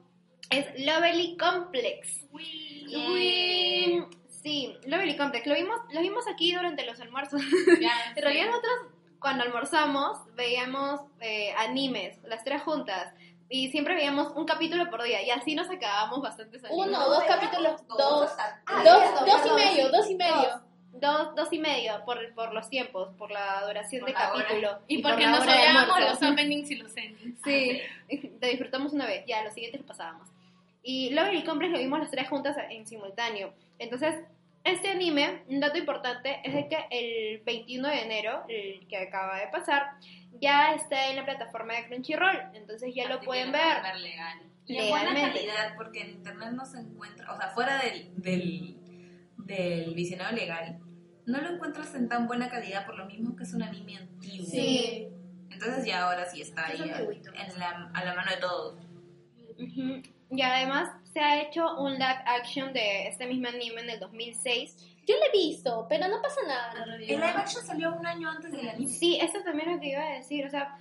es Lovely Complex. Uy, sí, Lovely Complex. Lo vimos, lo vimos aquí durante los almuerzos. En realidad nosotros cuando almorzamos veíamos eh, animes, las tres juntas. Y siempre veíamos un capítulo por día y así nos acabábamos bastantes animes. Uno, dos capítulos, dos, Ah, dos, cierto, dos y medio, sí, dos y medio. Dos, dos y medio por, por los tiempos, por la duración Por del la hora. capítulo. Y por porque la nos hora de odiábamos los openings y los endings. Sí, te disfrutamos una vez, ya los siguientes los pasábamos. Y Lovely Complex lo vimos las tres juntas en simultáneo. Entonces, este anime, un dato importante es de que el 21 de enero, el que acaba de pasar, ya está en la plataforma de Crunchyroll. Entonces ya lo pueden ver. pueden legal. Y en buena calidad, porque en internet no se encuentra, o sea, fuera del, del, del visionado legal, no lo encuentras en tan buena calidad por lo mismo que es un anime antiguo. Sí. Entonces ya ahora sí está Es ahí en la, a la mano de todos. Y además se ha hecho un live action de este mismo anime en el 2006. Yo lo he visto, pero no pasa nada. El live action salió un año antes del anime. Sí, eso también es lo que iba a decir. O sea,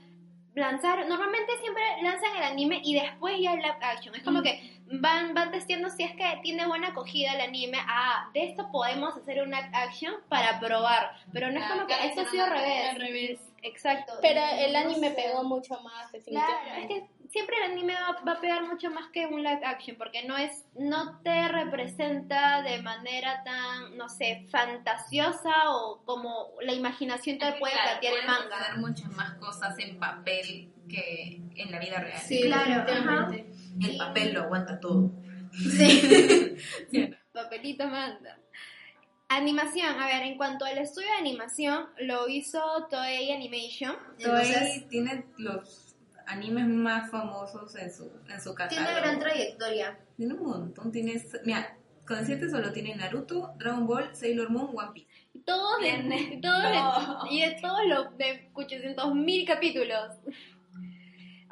lanzar, normalmente siempre lanzan el anime y después ya el live action. Es como que van, van testeando si es que tiene buena acogida el anime. Ah, de esto podemos hacer un live action para probar. Pero no es como que esto ha sido al revés. Al revés. Exacto. Pero el No anime sé. pegó mucho más, Claro, es que siempre el anime va, va a pegar mucho más que un live action, porque no es, no te representa de manera tan, no sé, fantasiosa o como la imaginación te puede Claro, plantear el puedes manga. hacer muchas más cosas en papel que en la vida real. Sí, Claro. El papel lo aguanta todo. Papelito manda. Animación, a ver, en cuanto al estudio de animación, lo hizo Toei Animation. Entonces, Toei tiene los animes más famosos en su, en su catálogo. tiene gran trayectoria. Tiene un montón. Tiene, mira, con decirte solo tiene Naruto, Dragon Ball, Sailor Moon, One Piece. Todos de, Tiene todos de- y de todos los de 800 mil capítulos.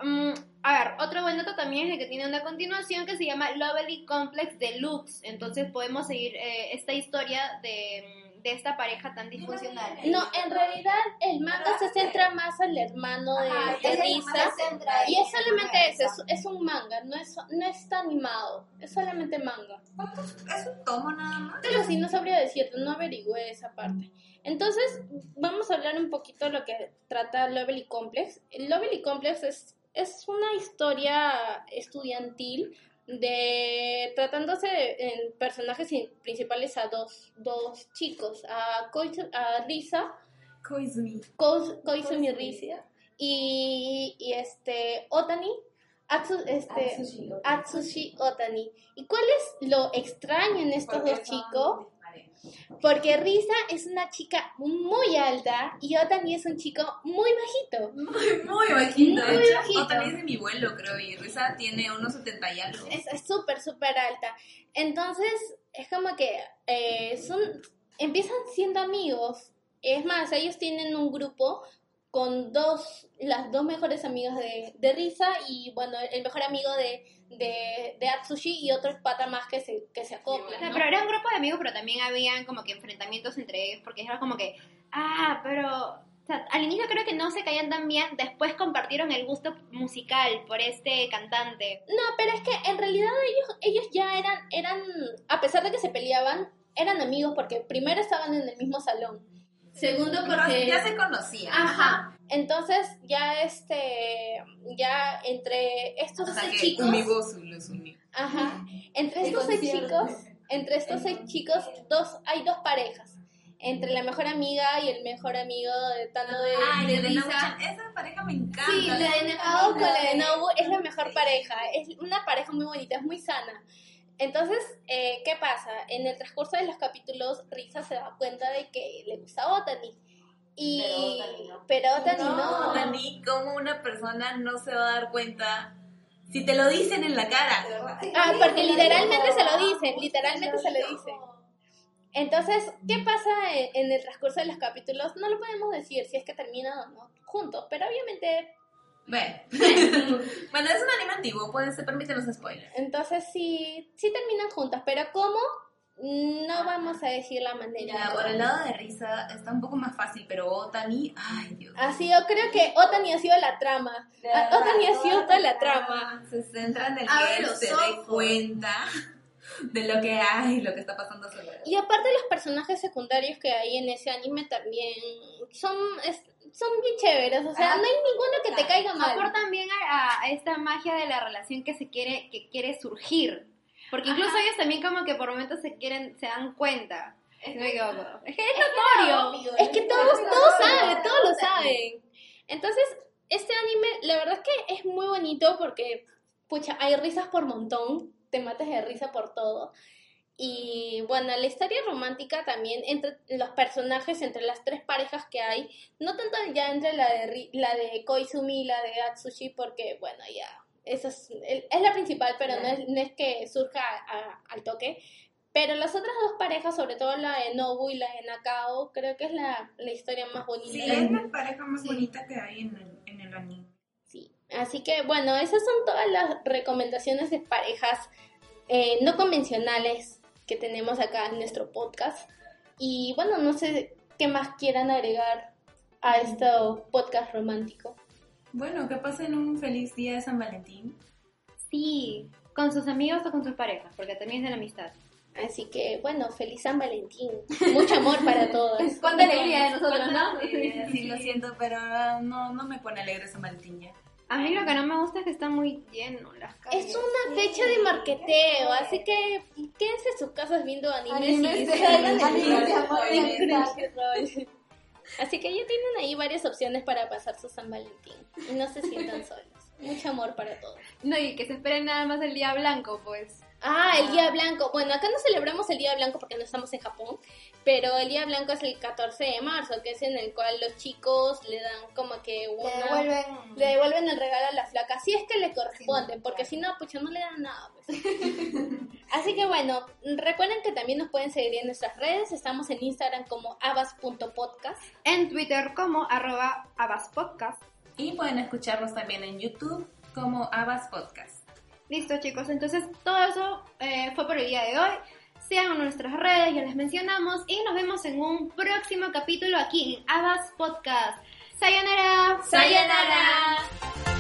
Mm, a ver, otro buen dato también es de que tiene una continuación que se llama Lovely Complex Deluxe. Entonces podemos seguir eh, esta historia de, de esta pareja tan disfuncional. No, en realidad el manga se centra más al hermano de, Ajá, de Risa. Y es solamente en eso, es, es un manga, no, es, no está animado, es solamente manga. ¿Cuántos? ¿Es un tomo nada más? Pero sí, no sabría decirte, no averigüé esa parte. Entonces, vamos a hablar un poquito de lo que trata Lovely Complex. El Lovely Complex es, es una historia estudiantil de tratándose en personajes in- principales a dos, dos chicos, a, a Risa, Koizumi. Koizumi Risa y, y este Otani, Atsu- este, Atsushi Otani. ¿Y cuál es lo extraño en estos dos chicos? Porque Risa es una chica muy alta y Otani es un chico muy bajito. Muy, muy bajito. Muy hecho. bajito. Es de mi vuelo, creo, y Risa tiene unos 70 y algo. Es es súper, súper alta. Entonces, es como que eh, son empiezan siendo amigos. Es más, ellos tienen un grupo con dos, las dos mejores amigas de, de Risa y, bueno, el mejor amigo de, de, de Atsushi y otro pata más que se, que se acopla. O sea, ¿no? pero era un grupo de amigos, pero también habían como que enfrentamientos entre ellos, porque era como que, ah, pero... o sea, al inicio creo que no se caían tan bien, después compartieron el gusto musical por este cantante. No, pero es que en realidad ellos, ellos ya eran, eran, a pesar de que se peleaban, eran amigos porque primero estaban en el mismo salón. Segundo, porque. ya se conocían. Ajá. Entonces, ya este, ya entre estos O sea seis que chicos, los unió. ajá, entre estos seis chicos, entre estos seis chicos, dos, hay dos parejas. entre la mejor amiga y el mejor amigo de tanto de, Ay, de de. Nobu-chan, esa pareja me encanta. Sí, la de Nakao con la de Nobu es la mejor pareja. Es una pareja muy bonita, es muy sana. Entonces, eh, ¿qué pasa? En el transcurso de los capítulos, Risa se da cuenta de que le gusta Otani. Y... Pero Otani no. No, Dani, como una persona no se va a dar cuenta si te lo dicen en la cara? Ah, porque literalmente se lo dicen, literalmente se lo dicen. Entonces, ¿qué pasa en, en el transcurso de los capítulos? No lo podemos decir si es que terminan o no juntos, pero obviamente, Bueno. bueno, es un anime antiguo, pueden, se permiten los spoilers. entonces sí, sí terminan juntas, pero ¿cómo? No vamos a decir la manera. Ya, por el lado de Risa está un poco más fácil, pero Otani, ay Dios. Ha sido, creo que Otani ha sido la trama. Ah, Otani ha sido toda la trama. Se centra en el que él los se dé cuenta de lo que hay, lo que está pasando a su. Y aparte los personajes secundarios que hay en ese anime también son, es- son bien chéveres, o sea, Ah, no hay ninguno que te caiga mal. Aportan bien a, a esta magia de la relación que se quiere, que quiere surgir. Porque incluso ellos también como que por momentos se quieren, se dan cuenta. No me equivoco. Es que es notorio. Es que todos, todos saben, todos lo saben. Entonces, este anime, la verdad es que es muy bonito porque, pucha, hay risas por montón, te matas de risa por todo. Y bueno, la historia romántica también entre los personajes, entre las tres parejas que hay, no tanto ya entre la de, la de Koizumi y la de Atsushi, porque bueno, ya, esa es, la principal, pero no es, no es que surja a- al toque. Pero las otras dos parejas, sobre todo la de Nobu y la de Nakao, creo que es la, la historia más bonita. Sí, es la pareja más bonita que hay en el, en el anime. Sí, así que bueno, esas son todas las recomendaciones de parejas eh, no convencionales que tenemos acá en nuestro podcast. Y bueno, no sé qué más quieran agregar a este podcast romántico. Bueno, que pasen un feliz día de San Valentín. Sí, con sus amigos o con sus parejas, porque también es de la amistad. Así que bueno, feliz San Valentín. Mucho amor para todos. Cuánta alegría de nosotros, ¿no? Sí, sí, lo siento, pero no, no me pone alegre San Valentín ya. A mí lo que no me gusta es que está muy lleno las calles. Es una fecha de marqueteo, así que quédense en sus casas viendo animes. Así que ya tienen ahí varias opciones para pasar su San Valentín y no se sientan solos. Mucho amor para todos. No, y que se esperen nada más el día blanco, pues. Ah, el Día Blanco. Bueno, acá no celebramos el Día Blanco porque no estamos en Japón, pero el Día Blanco es el 14 de marzo, que es en el cual los chicos le dan como que una... Le devuelven... le devuelven el regalo a la flaca, si es que le corresponde, Sí, porque claro. si no, pues no le dan nada. pues. Así que bueno, recuerden que también nos pueden seguir en nuestras redes, estamos en Instagram como abas.podcast. En Twitter como arroba abaspodcast. Y pueden escucharnos también en YouTube como Abbas Podcast. Listo, chicos. Entonces, todo eso eh, fue por el día de hoy. Sigan nuestras redes, ya les mencionamos. Y nos vemos en un próximo capítulo aquí en Abbas Podcast. ¡Sayonara! ¡Sayonara!